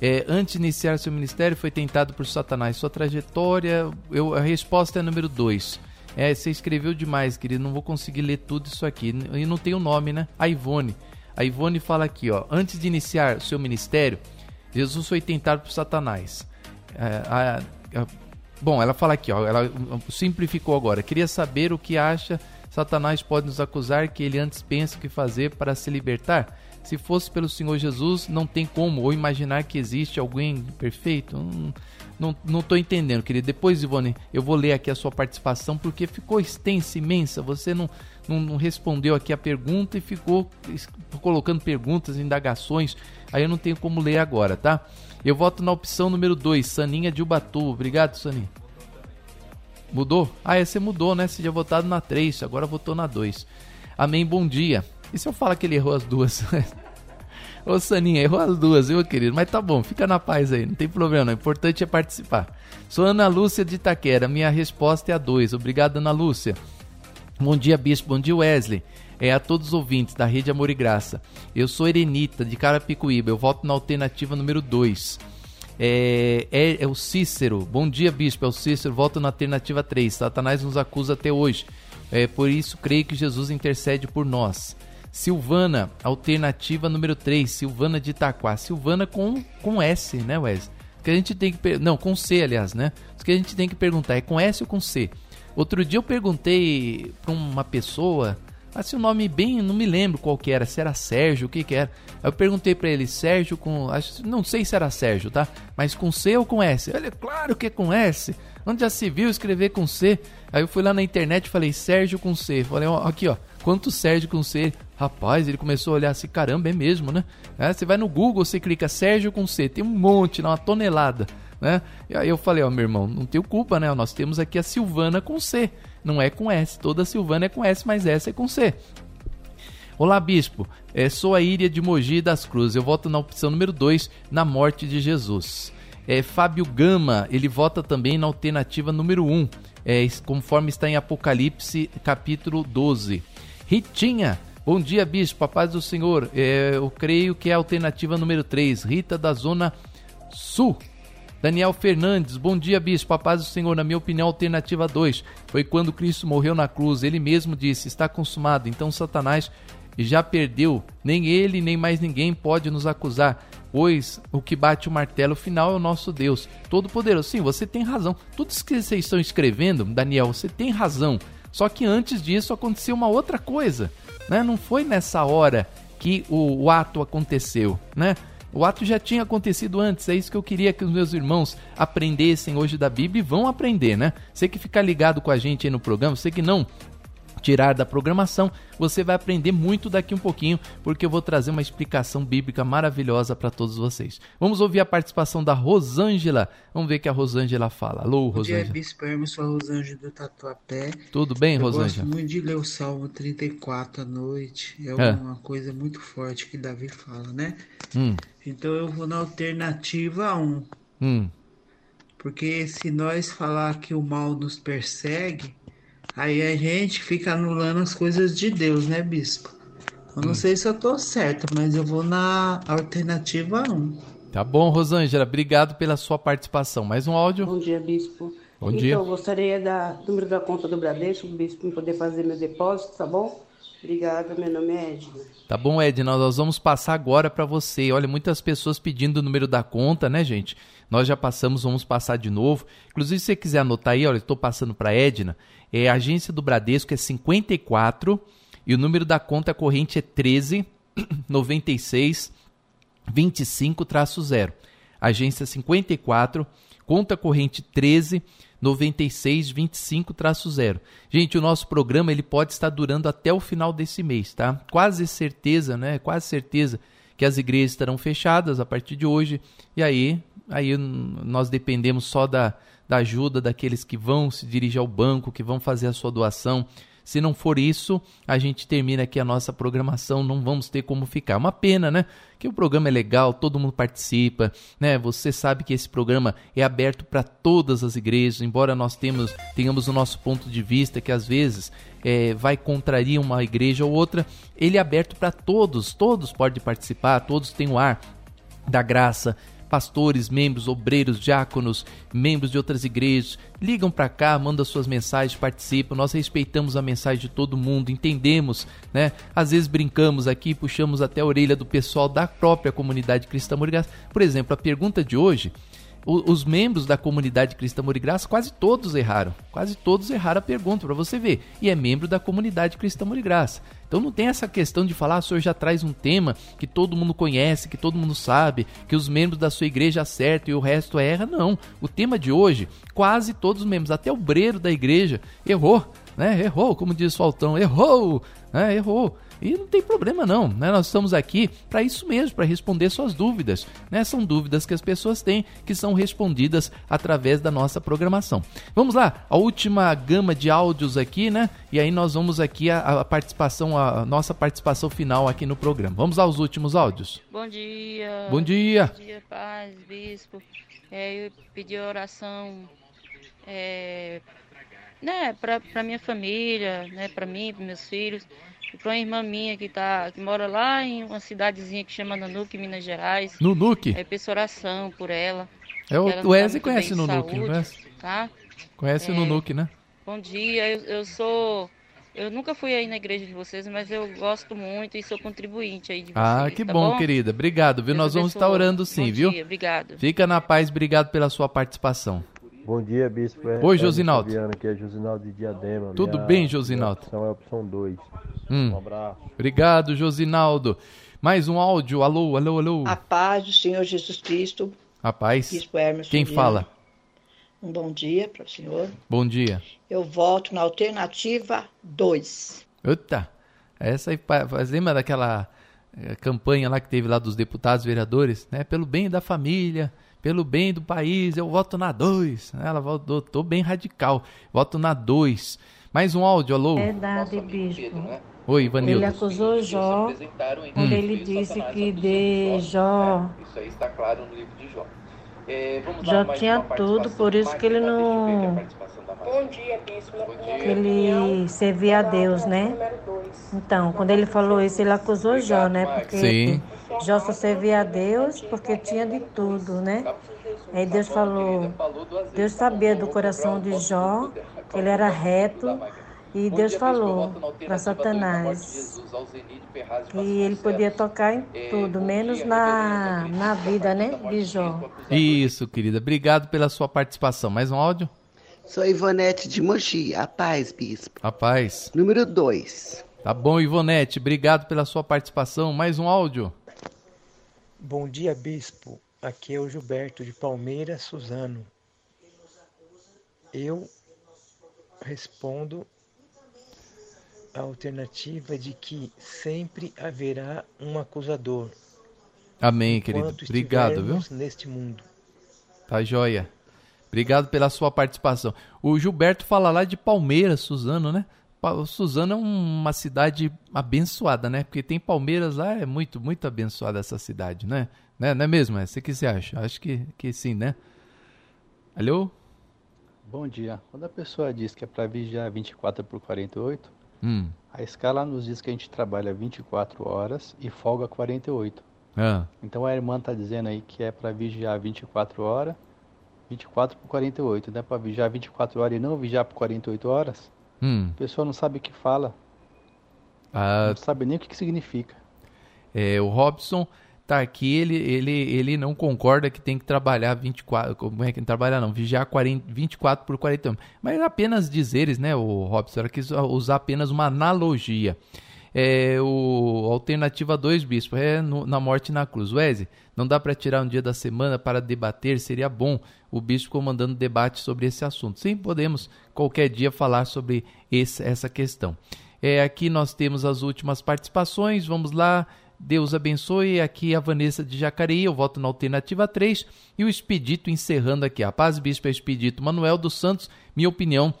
É, antes de iniciar seu ministério, foi tentado por Satanás. Sua trajetória, eu, a resposta é número 2. É, você escreveu demais, querido. Não vou conseguir ler tudo isso aqui. E não tem o nome, né? A Ivone. A Ivone fala aqui, ó. Antes de iniciar seu ministério, Jesus foi tentado por Satanás. É, a, a, bom, ela fala aqui, ó. Ela simplificou agora. Queria saber o que acha. Satanás pode nos acusar que ele antes pensa o que fazer para se libertar. Se fosse pelo Senhor Jesus, não tem como ou imaginar que existe alguém perfeito. Não, não tô entendendo, querido. Depois, Ivone, eu vou ler aqui a sua participação, porque ficou extensa, imensa. Você não, não, não respondeu aqui a pergunta e ficou colocando perguntas, indagações. Aí eu não tenho como ler agora, tá? Eu voto na opção número 2, Saninha de Ubatu. Obrigado, Saninha. Mudou? Ah, esse mudou, né? Você tinha votado na 3, agora votou na 2. Amém, bom dia. E se eu falar que ele errou as duas? Ô Saninha, errou as duas, viu, querido? Mas tá bom, fica na paz aí, não tem problema, o importante é participar. Sou Ana Lúcia de Itaquera, minha resposta é a 2. Obrigado, Ana Lúcia. Bom dia, Bispo, bom dia, Wesley. É a todos os ouvintes da Rede Amor e Graça. Eu sou Erenita, de Carapicuíba, eu voto na alternativa número 2. É, é, é, o Cícero. Bom dia, bispo. É o Cícero. Voto na alternativa 3. Satanás nos acusa até hoje. É, por isso, creio que Jesus intercede por nós. Silvana, alternativa número 3, Silvana de Itaquá. Silvana com, com S, né, Wes? Que a gente tem que não, com C, aliás, né? O que a gente tem que perguntar é com S ou com C. Outro dia eu perguntei para uma pessoa, assim, o um nome bem, não me lembro qual que era, se era Sérgio, o que que era. Eu perguntei para ele, Sérgio com, acho, não sei se era Sérgio, tá? Mas com C ou com S? Ele, claro que é com S. Onde já se viu escrever com C? Aí eu fui lá na internet e falei Sérgio com C. Falei, ó, aqui ó, quanto Sérgio com C? Rapaz, ele começou a olhar assim, caramba, é mesmo, né? É, você vai no Google, você clica Sérgio com C, tem um monte, uma tonelada, né? E aí eu falei, ó, meu irmão, não tenho culpa, né? Nós temos aqui a Silvana com C, não é com S. Toda Silvana é com S, mas essa é com C. Olá, bispo. É, sou a Íria de Mogi das Cruzes. Eu voto na opção número 2, na morte de Jesus. É, Fábio Gama, ele vota também na alternativa número 1, um, é, conforme está em Apocalipse, capítulo 12. Ritinha, bom dia, bispo, a paz do Senhor. É, eu creio que é a alternativa número 3, Rita da Zona Sul. Daniel Fernandes, bom dia, bispo, a paz do Senhor. Na minha opinião, alternativa 2 foi quando Cristo morreu na cruz. Ele mesmo disse: está consumado. Então Satanás já perdeu. Nem ele, nem mais ninguém pode nos acusar pois o que bate o martelo final é o nosso Deus Todo-Poderoso. Sim, você tem razão. Tudo isso que vocês estão escrevendo, Daniel, você tem razão. Só que antes disso aconteceu uma outra coisa, né? Não foi nessa hora que o, o ato aconteceu, né? O ato já tinha acontecido antes, é isso que eu queria que os meus irmãos aprendessem hoje da Bíblia e vão aprender, né? Você que fica ligado com a gente aí no programa, você que não tirar da programação, você vai aprender muito daqui um pouquinho, porque eu vou trazer uma explicação bíblica maravilhosa para todos vocês. Vamos ouvir a participação da Rosângela. Vamos ver o que a Rosângela fala. Alô, Rosângela. Bom dia, Bispo Hermes, sou a Rosângela do Tatuapé. Tudo bem, eu Rosângela? Eu gosto muito de ler o Salmo 34 à noite. É, é. uma coisa muito forte que Davi fala, né? Hum. Então eu vou na alternativa 1. Hum. Porque se nós falar que o mal nos persegue, aí a gente fica anulando as coisas de Deus, né, bispo? Eu não hum. sei se eu tô certo, mas eu vou na alternativa 1. Tá bom, Rosângela, obrigado pela sua participação. Mais um áudio. Bom dia, bispo. Bom então, dia. eu gostaria da número da conta do Bradesco, bispo, para poder fazer meu depósito, tá bom? Obrigada, meu nome é Edna. Tá bom, Edna, nós vamos passar agora para você. Olha, muitas pessoas pedindo o número da conta, né, gente? Nós já passamos, vamos passar de novo. Inclusive, se você quiser anotar aí, olha, estou passando para Edna. É, a agência do Bradesco é 54 e o número da conta corrente é 13 96 25-0. Agência 54, conta corrente 13 96 25-0. Gente, o nosso programa ele pode estar durando até o final desse mês, tá? Quase certeza, né? Quase certeza que as igrejas estarão fechadas a partir de hoje. E aí, aí nós dependemos só da, da ajuda daqueles que vão se dirigir ao banco, que vão fazer a sua doação. Se não for isso, a gente termina aqui a nossa programação, não vamos ter como ficar. Uma pena, né? Que o programa é legal, todo mundo participa, né? Você sabe que esse programa é aberto para todas as igrejas, embora nós temos, tenhamos o nosso ponto de vista que às vezes é, vai contrariar uma igreja ou outra, ele é aberto para todos, todos podem participar, todos têm o ar da graça pastores, membros, obreiros, diáconos, membros de outras igrejas, ligam para cá, mandam suas mensagens, participam. Nós respeitamos a mensagem de todo mundo, entendemos, né? Às vezes brincamos aqui, puxamos até a orelha do pessoal da própria comunidade cristã Morigas. Por exemplo, a pergunta de hoje os membros da comunidade Cristã Amor e Graça, quase todos erraram. Quase todos erraram a pergunta, para você ver. E é membro da comunidade Cristã Amor e Graça. Então não tem essa questão de falar, ah, o senhor já traz um tema que todo mundo conhece, que todo mundo sabe, que os membros da sua igreja acertam e o resto erra. Não. O tema de hoje, quase todos os membros, até o breiro da igreja, errou. Né? Errou, como diz Faltão, errou, né? errou. E não tem problema não, né? Nós estamos aqui para isso mesmo, para responder suas dúvidas, né? São dúvidas que as pessoas têm que são respondidas através da nossa programação. Vamos lá, a última gama de áudios aqui, né? E aí nós vamos aqui a, a participação, a nossa participação final aqui no programa. Vamos aos últimos áudios. Bom dia. Bom dia. Bom dia, paz, bispo. É, eu pedi oração é, né, para minha família, né, para mim, para meus filhos. Para uma irmã minha que, tá, que mora lá em uma cidadezinha que chama Nanuque, Minas Gerais. Nunuque? É, peço oração por ela. É o, o tá Wesley tá conhece o Nunuque, não conhece? Tá? Conhece é, o Nunuque, né? Bom dia, eu, eu sou... Eu nunca fui aí na igreja de vocês, mas eu gosto muito e sou contribuinte aí de ah, vocês. Ah, que tá bom, bom, querida. Obrigado, viu? Deus Nós vamos estar orando sim, bom viu? Dia, obrigado. Fica na paz, obrigado pela sua participação. Bom dia, Bispo. É, Oi, Josinaldo. Fabiano, aqui é Josinaldo de Diadema. Tudo minha, bem, Josinaldo? Opção é a opção 2. Hum. Um abraço. Obrigado, Josinaldo. Mais um áudio. Alô, alô, alô. A paz do Senhor Jesus Cristo. A paz. Bispo Hermes Quem Fabiano. fala? Um bom dia para o senhor. Bom dia. Eu voto na alternativa 2. Eita, essa aí, lembra daquela eh, campanha lá que teve lá dos deputados vereadores, né? Pelo bem da família, pelo bem do país, eu voto na 2. Ela votou bem radical, voto na 2. Mais um áudio, alô? Verdade, bispo. Oi, Ivanildo. Ele acusou Jó quando Hum. ele disse que de Jó, Isso aí está claro no livro de Jó. É, vamos Jó lá, mais tinha uma tudo, por isso que ele não. Bom dia, Bispo. Que ele servia a Deus, né? número 2. Então, quando ele falou isso, ele acusou Jó, né? Porque Sim. Jó só servia a Deus porque tinha de tudo, né? Aí Deus falou, Deus sabia do coração de Jó, que ele era reto, e Deus falou para Satanás que ele podia tocar em tudo, menos na, na vida, né, de Jó. Isso, querida. Obrigado pela sua participação. Mais um áudio? Sou Ivonete de Mogi. A paz, bispo. Rapaz. Número 2. Tá bom, Ivonete. Obrigado pela sua participação. Mais um áudio? Bom dia, bispo. Aqui é o Gilberto de Palmeira, Suzano. Eu respondo a alternativa de que sempre haverá um acusador. Amém, querido. Obrigado, viu? Neste mundo. Tá joia. Obrigado pela sua participação. O Gilberto fala lá de Palmeiras, Suzano, né? Suzano é uma cidade abençoada, né? Porque tem Palmeiras lá, é muito, muito abençoada essa cidade, né? né? Não é mesmo? É? Você que você acha? Acho que, que sim, né? Alô? Bom dia. Quando a pessoa diz que é para vigiar 24 por 48, hum. a escala nos diz que a gente trabalha 24 horas e folga 48. Ah. Então a irmã está dizendo aí que é para vigiar 24 horas, 24 por 48, não é para vigiar 24 horas e não vigiar por 48 horas? Hum. A pessoa não sabe o que fala. Ah, não sabe nem o que, que significa. É, o Robson tá aqui, ele, ele, ele não concorda que tem que trabalhar 24, como é que trabalhar não, vigiar 40, 24 por 41. Mas apenas dizeres, né, o Robson, era quis usar apenas uma analogia. É, o alternativa 2, bispo, é no, na morte na cruz. Wesley, não dá para tirar um dia da semana para debater, seria bom o bispo comandando debate sobre esse assunto. Sim, podemos qualquer dia falar sobre esse, essa questão. É, aqui nós temos as últimas participações, vamos lá. Deus abençoe. Aqui a Vanessa de Jacareí, eu voto na alternativa 3. E o Expedito encerrando aqui. A paz, bispo, é Expedito Manuel dos Santos. Minha opinião,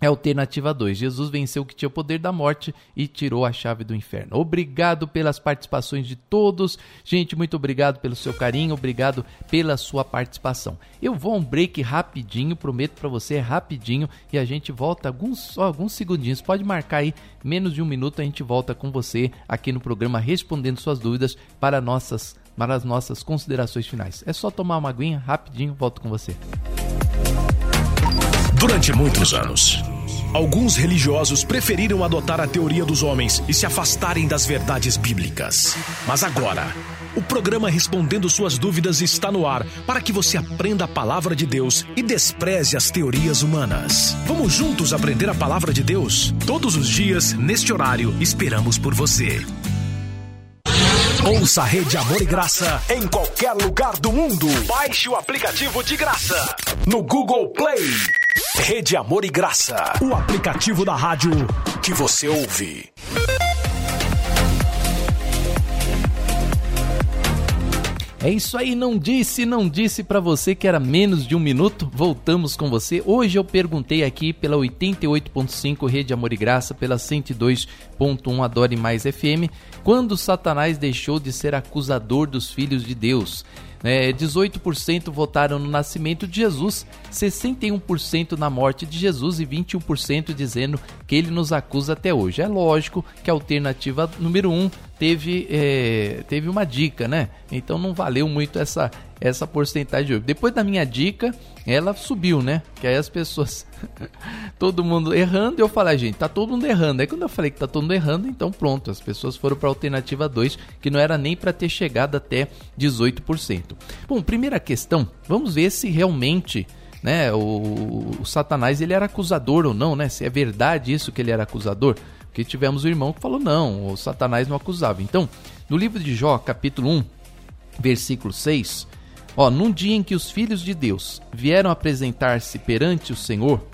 é alternativa 2. Jesus venceu o que tinha o poder da morte e tirou a chave do inferno. Obrigado pelas participações de todos. Gente, muito obrigado pelo seu carinho, obrigado pela sua participação. Eu vou a um break rapidinho, prometo para você, rapidinho, e a gente volta alguns, só alguns segundinhos. Pode marcar aí, menos de um minuto, a gente volta com você aqui no programa respondendo suas dúvidas para, nossas, para as nossas considerações finais. É só tomar uma aguinha, rapidinho, volto com você. Durante muitos anos, alguns religiosos preferiram adotar a teoria dos homens e se afastarem das verdades bíblicas. Mas agora, o programa Respondendo Suas Dúvidas está no ar para que você aprenda a palavra de Deus e despreze as teorias humanas. Vamos juntos aprender a palavra de Deus? Todos os dias, neste horário, esperamos por você. Ouça a Rede Amor e Graça em qualquer lugar do mundo. Baixe o aplicativo de graça no Google Play. Rede Amor e Graça, o aplicativo da rádio que você ouve. É isso aí, não disse, não disse para você que era menos de um minuto. Voltamos com você. Hoje eu perguntei aqui pela 88.5 Rede Amor e Graça, pela 102.1 Adore Mais FM, quando Satanás deixou de ser acusador dos filhos de Deus. É, 18% votaram no nascimento de Jesus, 61% na morte de Jesus e 21% dizendo que ele nos acusa até hoje. É lógico que a alternativa número 1 um teve, é, teve uma dica, né? Então não valeu muito essa, essa porcentagem de hoje. Depois da minha dica, ela subiu, né? Que aí as pessoas, todo mundo errando, eu falei, gente, tá todo mundo errando. Aí quando eu falei que tá todo mundo errando, então pronto, as pessoas foram para alternativa 2, que não era nem para ter chegado até 18%. Bom, primeira questão, vamos ver se realmente né, o, o Satanás ele era acusador ou não, né? Se é verdade isso que ele era acusador. Porque tivemos o irmão que falou não, o Satanás não acusava. Então, no livro de Jó, capítulo 1, versículo 6, ó, num dia em que os filhos de Deus vieram apresentar-se perante o Senhor,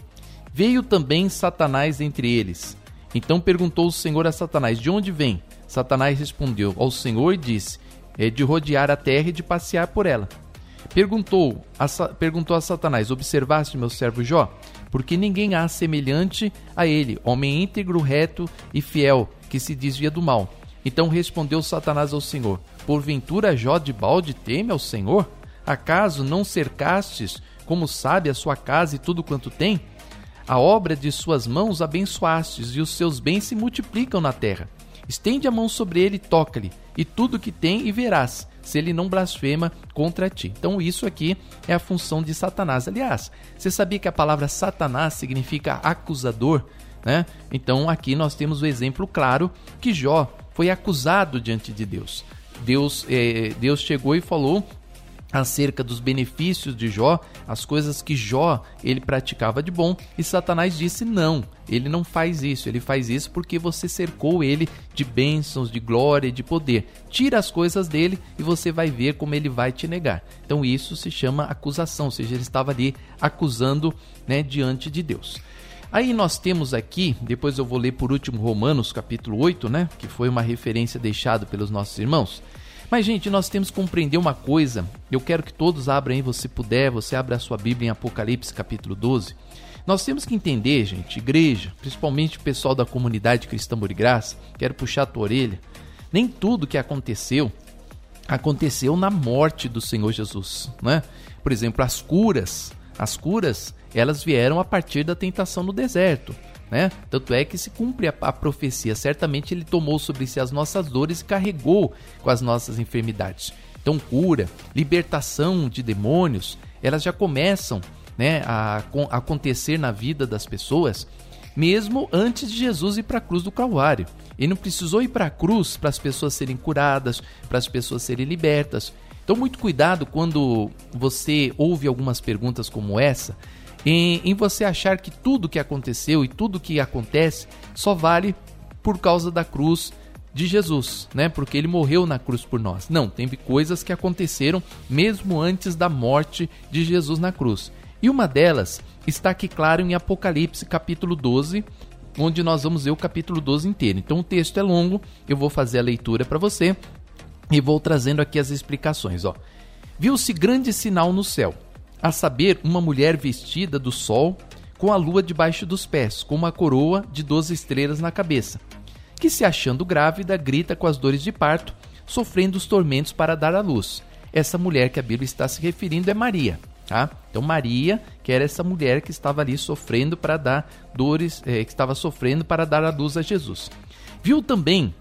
veio também Satanás entre eles. Então perguntou o Senhor a Satanás: De onde vem? Satanás respondeu ao Senhor e disse: É de rodear a terra e de passear por ela. Perguntou a, perguntou a Satanás: Observaste meu servo Jó? Porque ninguém há semelhante a ele, homem íntegro, reto e fiel, que se desvia do mal. Então respondeu Satanás ao Senhor: Porventura Jó de balde teme ao Senhor? Acaso não cercastes, como sabe, a sua casa e tudo quanto tem? A obra de suas mãos abençoastes, e os seus bens se multiplicam na terra. Estende a mão sobre ele e toca-lhe, e tudo que tem e verás, se ele não blasfema contra ti. Então, isso aqui é a função de Satanás. Aliás, você sabia que a palavra Satanás significa acusador? Né? Então, aqui nós temos o exemplo claro que Jó foi acusado diante de Deus. Deus, eh, Deus chegou e falou acerca dos benefícios de Jó, as coisas que Jó ele praticava de bom, e Satanás disse não, ele não faz isso, ele faz isso porque você cercou ele de bênçãos, de glória, de poder. Tira as coisas dele e você vai ver como ele vai te negar. Então isso se chama acusação, ou seja, ele estava ali acusando né, diante de Deus. Aí nós temos aqui, depois eu vou ler por último Romanos capítulo 8, né? Que foi uma referência deixada pelos nossos irmãos. Mas, gente, nós temos que compreender uma coisa. Eu quero que todos abram aí, você puder, você abra a sua Bíblia em Apocalipse capítulo 12. Nós temos que entender, gente, igreja, principalmente o pessoal da comunidade cristã de Graça, quero puxar a tua orelha. Nem tudo que aconteceu aconteceu na morte do Senhor Jesus, né? Por exemplo, as curas, as curas, elas vieram a partir da tentação no deserto. Né? Tanto é que se cumpre a, a, profecia. Certamente ele tomou sobre si as nossas dores e carregou com as nossas enfermidades. Então, cura, libertação de demônios, elas já começam né, a, a acontecer na vida das pessoas, mesmo antes de Jesus ir para a cruz do Calvário. Ele não precisou ir para a cruz para as pessoas serem curadas, para as pessoas serem libertas. Então, muito cuidado quando você ouve algumas perguntas como essa, em, em você achar que tudo que aconteceu e tudo que acontece só vale por causa da cruz de Jesus, né? Porque ele morreu na cruz por nós. Não, teve coisas que aconteceram mesmo antes da morte de Jesus na cruz. E uma delas está aqui claro em Apocalipse capítulo 12, onde nós vamos ver o capítulo 12 inteiro. Então o texto é longo, eu vou fazer a leitura para você e vou trazendo aqui as explicações, ó. Viu-se grande sinal no céu a saber, uma mulher vestida do sol, com a lua debaixo dos pés, com uma coroa de doze estrelas na cabeça, que, se achando grávida, grita com as dores de parto, sofrendo os tormentos para dar à luz. Essa mulher que a Bíblia está se referindo é Maria. Tá? Então Maria, que era essa mulher que estava ali sofrendo para dar dores, é, que estava sofrendo para dar a luz a Jesus. Viu também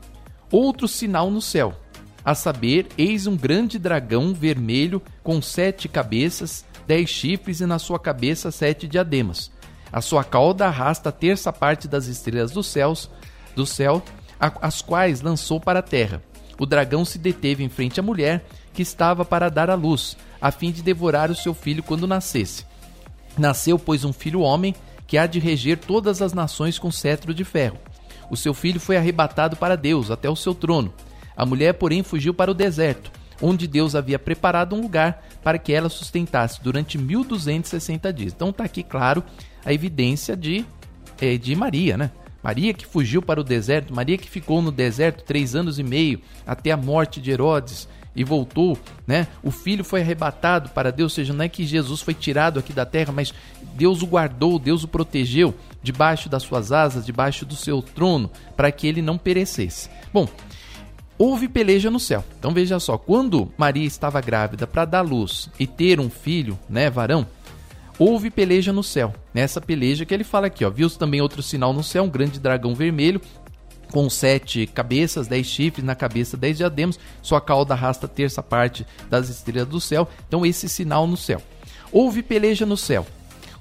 outro sinal no céu, a saber, eis um grande dragão vermelho com sete cabeças dez chifres e na sua cabeça sete diademas. A sua cauda arrasta a terça parte das estrelas dos céus, do céu, as quais lançou para a terra. O dragão se deteve em frente à mulher, que estava para dar à luz, a fim de devorar o seu filho quando nascesse. Nasceu, pois, um filho homem, que há de reger todas as nações com cetro de ferro. O seu filho foi arrebatado para Deus, até o seu trono. A mulher, porém, fugiu para o deserto, onde Deus havia preparado um lugar para que ela sustentasse durante 1260 dias. Então está aqui, claro, a evidência de, é, de Maria, né? Maria que fugiu para o deserto, Maria que ficou no deserto três anos e meio até a morte de Herodes e voltou, né? O filho foi arrebatado para Deus, ou seja, não é que Jesus foi tirado aqui da terra, mas Deus o guardou, Deus o protegeu debaixo das suas asas, debaixo do seu trono, para que ele não perecesse. Bom, houve peleja no céu. Então veja só, quando Maria estava grávida para dar luz e ter um filho, né, varão, houve peleja no céu. Nessa peleja que ele fala aqui, ó, viu também outro sinal no céu, um grande dragão vermelho com sete cabeças, dez chifres na cabeça, dez diademas, sua cauda arrasta a terça parte das estrelas do céu. Então esse sinal no céu. Houve peleja no céu.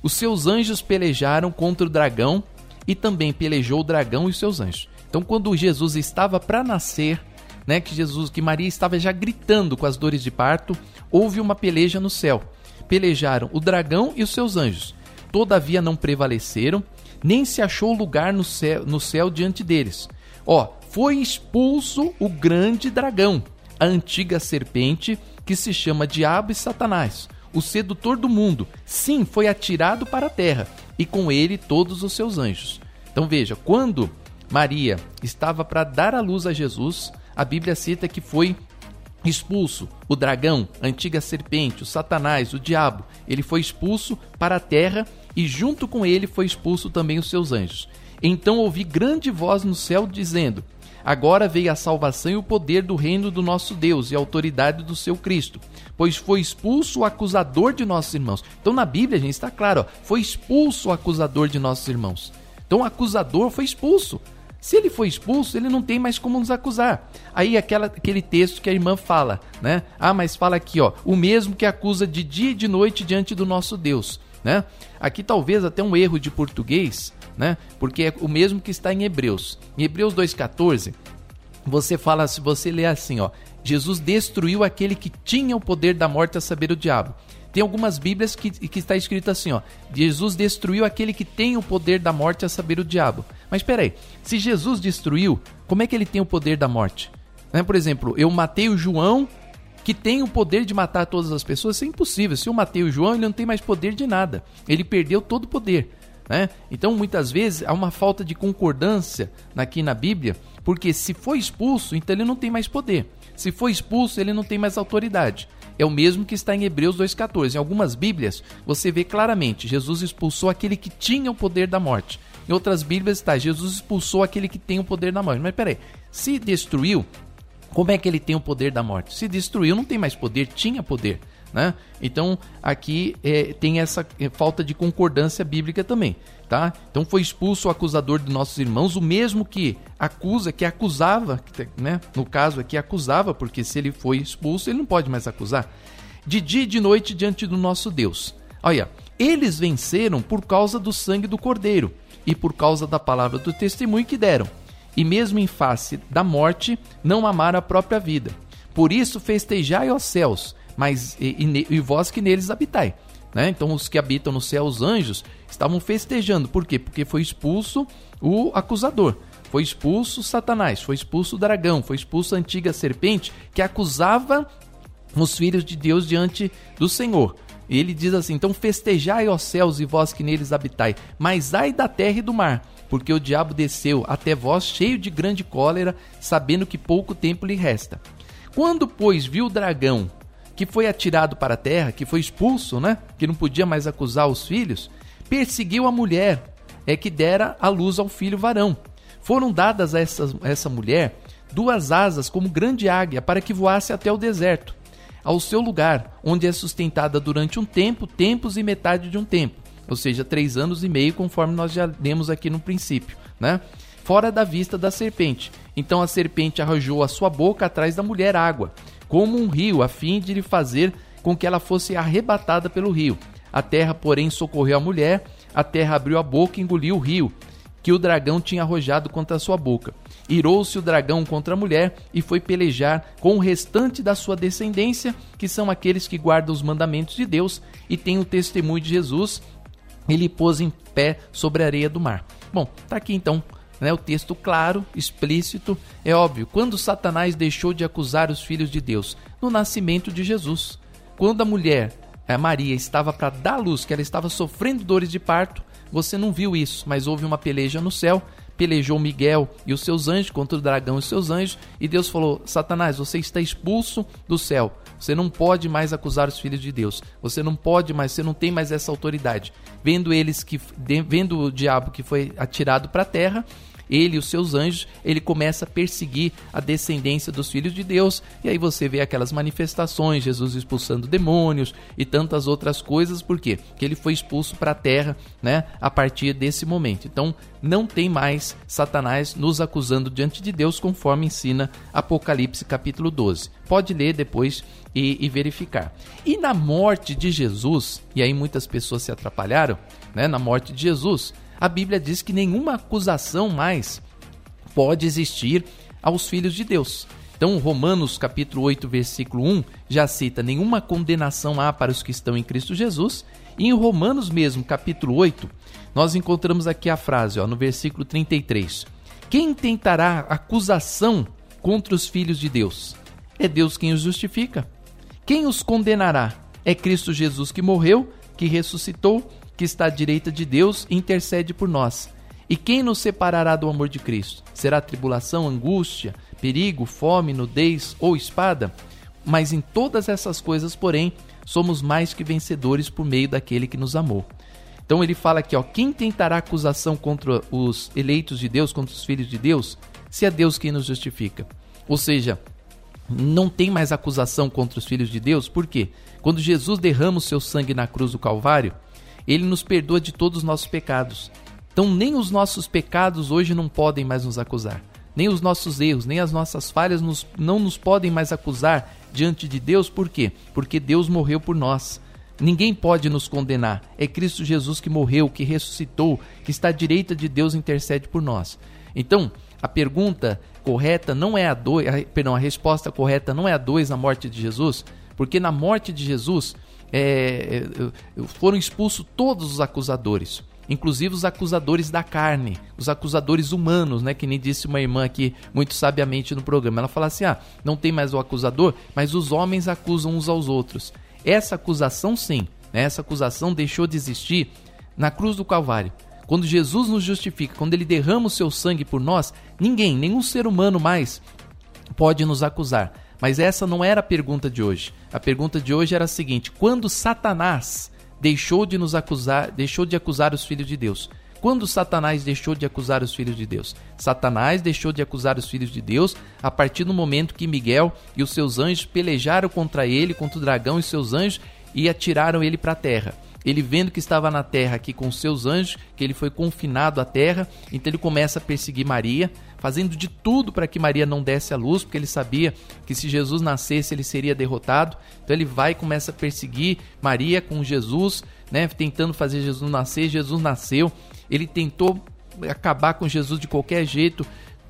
Os seus anjos pelejaram contra o dragão e também pelejou o dragão e os seus anjos. Então quando Jesus estava para nascer, né, que Jesus, que Maria estava já gritando com as dores de parto, houve uma peleja no céu. Pelejaram o dragão e os seus anjos. Todavia não prevaleceram, nem se achou lugar no céu, no céu diante deles. Ó, foi expulso o grande dragão, a antiga serpente que se chama Diabo e Satanás, o sedutor do mundo. Sim, foi atirado para a terra e com ele todos os seus anjos. Então veja, quando Maria estava para dar a luz a Jesus, a Bíblia cita que foi expulso o dragão, a antiga serpente, o Satanás, o diabo. Ele foi expulso para a terra e junto com ele foi expulso também os seus anjos. Então ouvi grande voz no céu dizendo: Agora veio a salvação e o poder do reino do nosso Deus e a autoridade do seu Cristo, pois foi expulso o acusador de nossos irmãos. Então na Bíblia, gente, está claro, ó, foi expulso o acusador de nossos irmãos. Então o acusador foi expulso. Se ele foi expulso, ele não tem mais como nos acusar. Aí aquela, aquele texto que a irmã fala, né? Ah, mas fala aqui, ó, o mesmo que acusa de dia e de noite diante do nosso Deus, né? Aqui talvez até um erro de português, né? Porque é o mesmo que está em Hebreus. Em Hebreus 2:14, você fala, se você ler assim, ó, Jesus destruiu aquele que tinha o poder da morte, a saber o diabo. Tem algumas Bíblias que, que está escrito assim, ó, Jesus destruiu aquele que tem o poder da morte, a saber o diabo. Mas espera aí, se Jesus destruiu, como é que ele tem o poder da morte? Né? Por exemplo, eu matei o João, que tem o poder de matar todas as pessoas, isso é impossível. Se eu matei o João, ele não tem mais poder de nada. Ele perdeu todo o poder. Né? Então, muitas vezes, há uma falta de concordância aqui na Bíblia, porque se foi expulso, então ele não tem mais poder. Se foi expulso, ele não tem mais autoridade. É o mesmo que está em Hebreus 2,14. Em algumas Bíblias, você vê claramente: Jesus expulsou aquele que tinha o poder da morte. Em outras Bíblias está: Jesus expulsou aquele que tem o poder da morte. Mas peraí, se destruiu, como é que ele tem o poder da morte? Se destruiu, não tem mais poder, tinha poder. Né? Então aqui é, tem essa é, falta de concordância bíblica também. Tá? Então foi expulso o acusador de nossos irmãos, o mesmo que acusa, que acusava, né? no caso aqui acusava, porque se ele foi expulso, ele não pode mais acusar. De dia e de noite diante do nosso Deus. Olha, eles venceram por causa do sangue do Cordeiro e por causa da palavra do testemunho que deram. E mesmo em face da morte, não amaram a própria vida. Por isso festejai aos céus, mas e, e, e vós que neles habitai. Né? Então os que habitam no céu, os anjos, estavam festejando. Por quê? Porque foi expulso o acusador. Foi expulso Satanás, foi expulso o dragão, foi expulso a antiga serpente que acusava os filhos de Deus diante do Senhor. E ele diz assim: Então festejai, ó céus, e vós que neles habitai, mas ai da terra e do mar, porque o diabo desceu até vós cheio de grande cólera, sabendo que pouco tempo lhe resta. Quando, pois, viu o dragão que foi atirado para a terra, que foi expulso, né? Que não podia mais acusar os filhos, perseguiu a mulher, é que dera a luz ao filho varão. Foram dadas a essa, a essa mulher duas asas como grande águia para que voasse até o deserto, ao seu lugar, onde é sustentada durante um tempo, tempos e metade de um tempo, ou seja, três anos e meio, conforme nós já demos aqui no princípio, né? Fora da vista da serpente. Então a serpente arrojou a sua boca atrás da mulher água, como um rio, a fim de lhe fazer com que ela fosse arrebatada pelo rio. A terra, porém, socorreu a mulher, a terra abriu a boca e engoliu o rio, que o dragão tinha arrojado contra a sua boca. Irou-se o dragão contra a mulher e foi pelejar com o restante da sua descendência, que são aqueles que guardam os mandamentos de Deus e têm o testemunho de Jesus. Ele pôs em pé sobre a areia do mar. Bom, tá aqui então né, o texto claro, explícito. É óbvio, quando Satanás deixou de acusar os filhos de Deus? No nascimento de Jesus. Quando a mulher, a Maria, estava para dar luz, que ela estava sofrendo dores de parto, você não viu isso, mas houve uma peleja no céu, pelejou Miguel e os seus anjos contra o dragão e os seus anjos, e Deus falou: Satanás, você está expulso do céu. Você não pode mais acusar os filhos de Deus. Você não pode mais, você não tem mais essa autoridade. Vendo eles que vendo o diabo que foi atirado para a terra, ele e os seus anjos, ele começa a perseguir a descendência dos filhos de Deus, e aí você vê aquelas manifestações, Jesus expulsando demônios e tantas outras coisas, por quê? Porque ele foi expulso para a terra, né, a partir desse momento. Então, não tem mais Satanás nos acusando diante de Deus, conforme ensina Apocalipse capítulo 12. Pode ler depois e, e, verificar. E na morte de Jesus, e aí muitas pessoas se atrapalharam, né? Na morte de Jesus, a Bíblia diz que nenhuma acusação mais pode existir aos filhos de Deus. Então, Romanos capítulo 8, versículo 1 já cita nenhuma condenação há para os que estão em Cristo Jesus. E em Romanos mesmo, capítulo 8, nós encontramos aqui a frase, ó, no versículo 33. Quem tentará acusação contra os filhos de Deus? É Deus quem os justifica. Quem os condenará? É Cristo Jesus que morreu, que ressuscitou que está à direita de Deus intercede por nós. E quem nos separará do amor de Cristo? Será tribulação, angústia, perigo, fome, nudez ou espada? Mas em todas essas coisas, porém, somos mais que vencedores por meio daquele que nos amou. Então ele fala aqui, ó, quem tentará acusação contra os eleitos de Deus, contra os filhos de Deus, se é Deus quem nos justifica. Ou seja, não tem mais acusação contra os filhos de Deus, por quê? Quando Jesus derrama o seu sangue na cruz do Calvário, ele nos perdoa de todos os nossos pecados. Então, nem os nossos pecados hoje não podem mais nos acusar. Nem os nossos erros, nem as nossas falhas nos, não nos podem mais acusar diante de Deus. Por quê? Porque Deus morreu por nós. Ninguém pode nos condenar. É Cristo Jesus que morreu, que ressuscitou, que está à direita de Deus e intercede por nós. Então, a pergunta correta não é a dois, perdão, a resposta correta não é a dois na morte de Jesus, porque na morte de Jesus é, é foram expulsos todos os acusadores, inclusive os acusadores da carne, os acusadores humanos, né? Que nem disse uma irmã aqui muito sabiamente no programa. Ela fala assim: ah, não tem mais o acusador, mas os homens acusam uns aos outros. Essa acusação, sim, né? essa acusação deixou de existir na cruz do Calvário Quando Jesus nos justifica, quando ele derrama o seu sangue por nós, ninguém, nenhum ser humano mais pode nos acusar. Mas essa não era a pergunta de hoje. A pergunta de hoje era a seguinte: quando Satanás deixou de nos acusar, deixou de acusar os filhos de Deus? Quando Satanás deixou de acusar os filhos de Deus? Satanás deixou de acusar os filhos de Deus a partir do momento que Miguel e os seus anjos pelejaram contra ele, contra o dragão e seus anjos e atiraram ele para a terra. Ele vendo que estava na terra aqui com seus anjos, que ele foi confinado à terra, então ele começa a perseguir Maria, fazendo de tudo para que Maria não desse a luz, porque ele sabia que se Jesus nascesse ele seria derrotado. Então ele vai e começa a perseguir Maria com Jesus, né, tentando fazer Jesus nascer. Jesus nasceu. Ele tentou acabar com Jesus de qualquer jeito,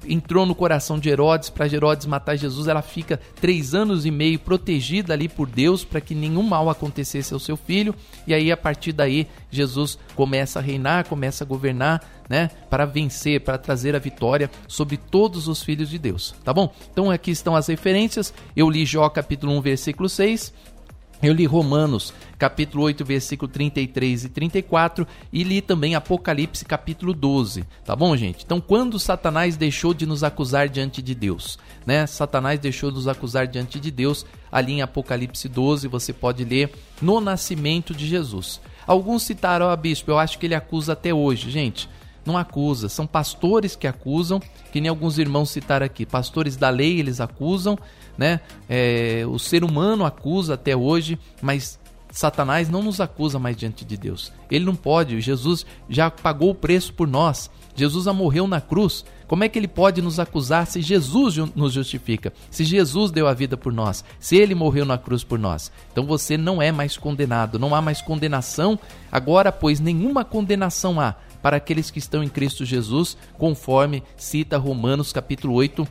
entrou no coração de Herodes para Herodes matar Jesus. Ela fica três anos e meio protegida ali por Deus para que nenhum mal acontecesse ao seu filho. E aí, a partir daí, Jesus começa a reinar, começa a governar, né? Para vencer, para trazer a vitória sobre todos os filhos de Deus. Tá bom? Então, aqui estão as referências. Eu li Jó capítulo 1, versículo 6. Eu li Romanos, capítulo 8, versículo 33 e 34, e li também Apocalipse, capítulo 12. Tá bom, gente? Então, quando Satanás deixou de nos acusar diante de Deus, né? Satanás deixou de nos acusar diante de Deus, ali em Apocalipse 12, você pode ler no nascimento de Jesus. Alguns citaram, ó, bispo, eu acho que ele acusa até hoje, gente. Não acusa, são pastores que acusam, que nem alguns irmãos citaram aqui. Pastores da lei, eles acusam, né? É, o ser humano acusa até hoje, mas Satanás não nos acusa mais diante de Deus. Ele não pode. Jesus já pagou o preço por nós. Jesus morreu na cruz. Como é que ele pode nos acusar se Jesus nos justifica? Se Jesus deu a vida por nós? Se ele morreu na cruz por nós? Então você não é mais condenado. Não há mais condenação. Agora, pois, nenhuma condenação há para aqueles que estão em Cristo Jesus, conforme cita Romanos capítulo 8,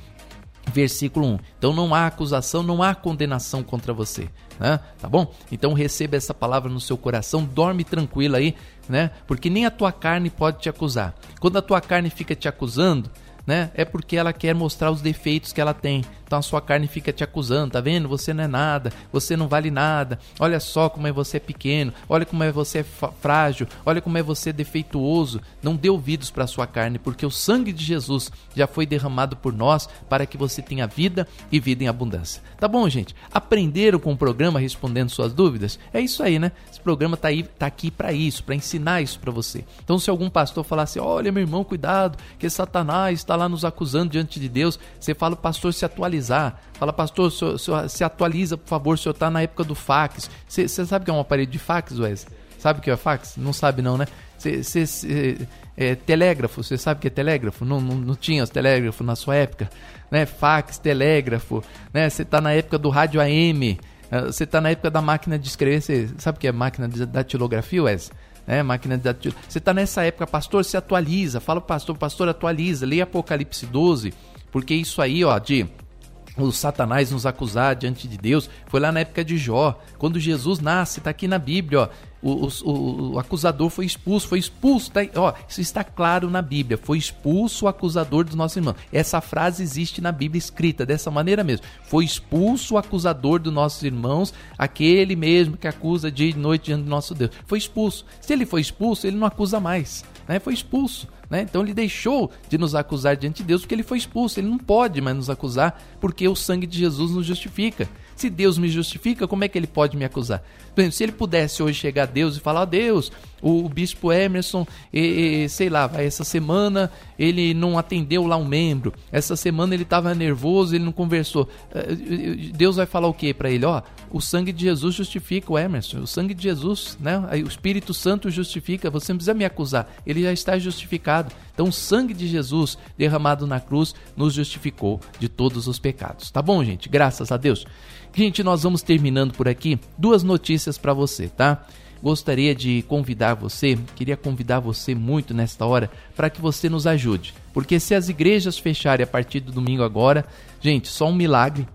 versículo 1. Então não há acusação, não há condenação contra você, né? Tá bom? Então receba essa palavra no seu coração, dorme tranquilo aí, né? Porque nem a tua carne pode te acusar. Quando a tua carne fica te acusando, né? É porque ela quer mostrar os defeitos que ela tem. Então a sua carne fica te acusando, tá vendo? Você não é nada, você não vale nada. Olha só como é você pequeno, olha como é você frágil, olha como é você defeituoso. Não dê ouvidos para a sua carne, porque o sangue de Jesus já foi derramado por nós para que você tenha vida e vida em abundância. Tá bom, gente? Aprenderam com o programa respondendo suas dúvidas? É isso aí, né? Esse programa tá aí, tá aqui para isso, para ensinar isso para você. Então se algum pastor falar assim: "Olha, meu irmão, cuidado, que Satanás está lá nos acusando diante de Deus", você fala: "Pastor, se atualize atualizar. Fala, pastor, senhor, senhor, se atualiza, por favor, o senhor está na época do fax. Você sabe que é um aparelho de fax, Wesley? Sabe o que é fax? Não sabe não, né? Cê, cê, cê, é, telégrafo, você sabe o que é telégrafo? Não, não, não tinha os telégrafos na sua época? Né? Fax, telégrafo, né? Você está na época do rádio AM, você está na época da máquina de escrever, você sabe o que é máquina de datilografia, Wesley? É, máquina de. Você está nessa época, pastor, se atualiza, fala pastor, pastor, atualiza, leia Apocalipse 12, porque isso aí, ó, de o Satanás nos acusar diante de Deus foi lá na época de Jó, quando Jesus nasce, está aqui na Bíblia, ó, o, o, o, acusador foi expulso, foi expulso, tá, ó, isso está claro na Bíblia, foi expulso o acusador dos nossos irmãos. Essa frase existe na Bíblia escrita dessa maneira mesmo. Foi expulso o acusador dos nossos irmãos, aquele mesmo que acusa dia e noite diante do nosso Deus. Foi expulso. Se ele foi expulso, ele não acusa mais, né? Foi expulso. Né? Então ele deixou de nos acusar diante de Deus porque ele foi expulso. Ele não pode mais nos acusar porque o sangue de Jesus nos justifica. Se Deus me justifica, como é que ele pode me acusar? Se ele pudesse hoje chegar a Deus e falar: oh, Deus, o, o bispo Emerson, e, e, sei lá, essa semana ele não atendeu lá um membro, essa semana ele estava nervoso, ele não conversou. Eh, Deus vai falar o que para ele? Ó, o sangue de Jesus justifica o Emerson, o sangue de Jesus, né? O Espírito Santo justifica, você não precisa me acusar, ele já está justificado. Então, o sangue de Jesus derramado na cruz nos justificou de todos os pecados. Tá bom, gente? Graças a Deus. Gente, nós vamos terminando por aqui. Duas notícias para você, tá? gostaria de convidar você, queria convidar você muito nesta hora para que você nos ajude. Porque se as igrejas fecharem a partir do domingo agora, gente, só um milagre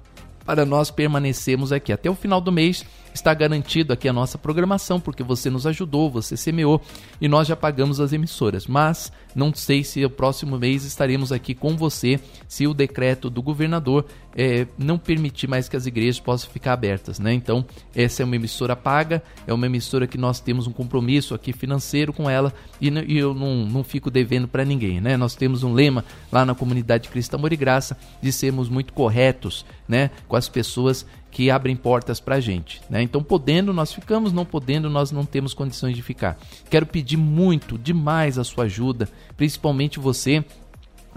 para nós permanecermos aqui até o final do mês está garantido aqui a nossa programação, porque você nos ajudou, você semeou e nós já pagamos as emissoras. Mas não sei se o próximo mês estaremos aqui com você, se o decreto do governador é, não permitir mais que as igrejas possam ficar abertas, né? Então, essa é uma emissora paga, é uma emissora que nós temos um compromisso aqui financeiro com ela e, e eu não, não fico devendo para ninguém, né? Nós temos um lema lá na comunidade Cristã Amor e Graça de sermos muito corretos, né? Com as pessoas que abrem portas para a gente, né? Então, podendo nós ficamos, não podendo nós não temos condições de ficar. Quero pedir muito, demais a sua ajuda, principalmente você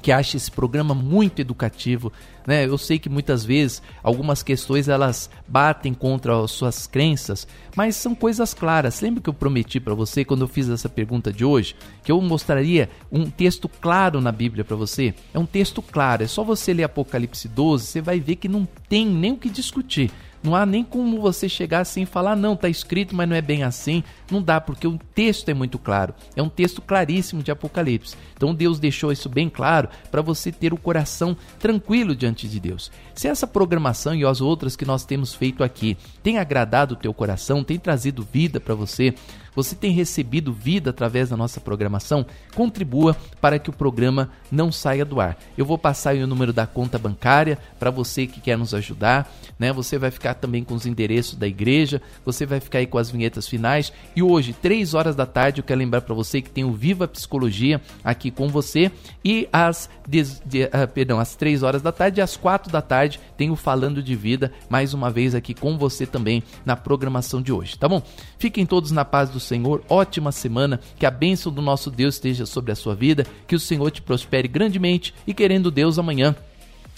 que acha esse programa muito educativo, né? Eu sei que muitas vezes algumas questões elas batem contra as suas crenças, mas são coisas claras. Lembra que eu prometi para você quando eu fiz essa pergunta de hoje, que eu mostraria um texto claro na Bíblia para você? É um texto claro, é só você ler Apocalipse 12, você vai ver que não tem nem o que discutir. Não há nem como você chegar assim e falar, não, está escrito, mas não é bem assim. Não dá, porque o texto é muito claro. É um texto claríssimo de Apocalipse. Então Deus deixou isso bem claro para você ter o coração tranquilo diante de Deus. Se essa programação e as outras que nós temos feito aqui tem agradado o teu coração, tem trazido vida para você, você tem recebido vida através da nossa programação? Contribua para que o programa não saia do ar. Eu vou passar o número da conta bancária para você que quer nos ajudar, né? Você vai ficar também com os endereços da igreja, você vai ficar aí com as vinhetas finais. E hoje, três horas da tarde, eu quero lembrar para você que tem o Viva Psicologia aqui com você e às, de, de, uh, perdão, às três horas da tarde e às quatro da tarde tem o Falando de Vida, mais uma vez aqui com você também na programação de hoje, tá bom? Fiquem todos na paz do Senhor, ótima semana, que a bênção do nosso Deus esteja sobre a sua vida, que o Senhor te prospere grandemente e querendo Deus amanhã.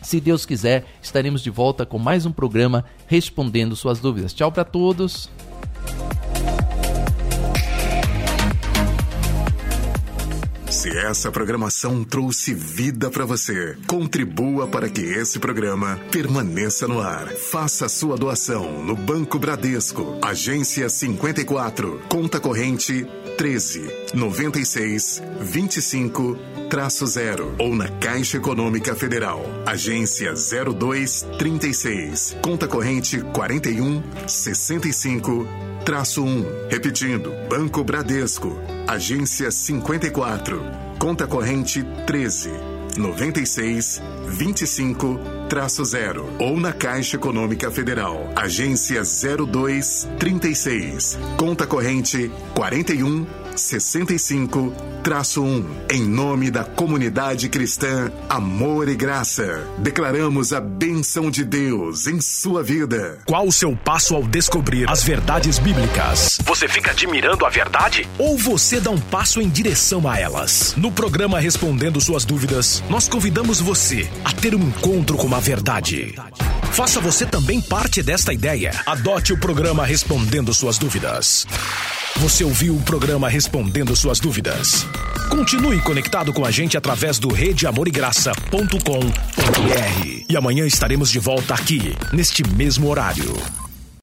Se Deus quiser, estaremos de volta com mais um programa respondendo suas dúvidas. Tchau para todos. Se essa programação trouxe vida para você, contribua para que esse programa permaneça no ar. Faça sua doação no Banco Bradesco, agência 54, conta corrente 13 96 25 traço 0 ou na Caixa Econômica Federal, agência 02 36, conta corrente 41 65 traço 1. Repetindo, Banco Bradesco, agência 54, conta corrente 13 96 25 traço 0 ou na Caixa Econômica Federal, agência 02 36, conta corrente 41 65 traço 1. Em nome da comunidade cristã Amor e Graça, declaramos a benção de Deus em sua vida. Qual o seu passo ao descobrir as verdades bíblicas? Você fica admirando a verdade? Ou você dá um passo em direção a elas? No programa Respondendo Suas Dúvidas, nós convidamos você a ter um encontro com a verdade. Faça você também parte desta ideia. Adote o programa Respondendo Suas Dúvidas. Você ouviu o programa Respondendo Suas Dúvidas? Continue conectado com a gente através do redeamorigraça.com.br. E amanhã estaremos de volta aqui, neste mesmo horário.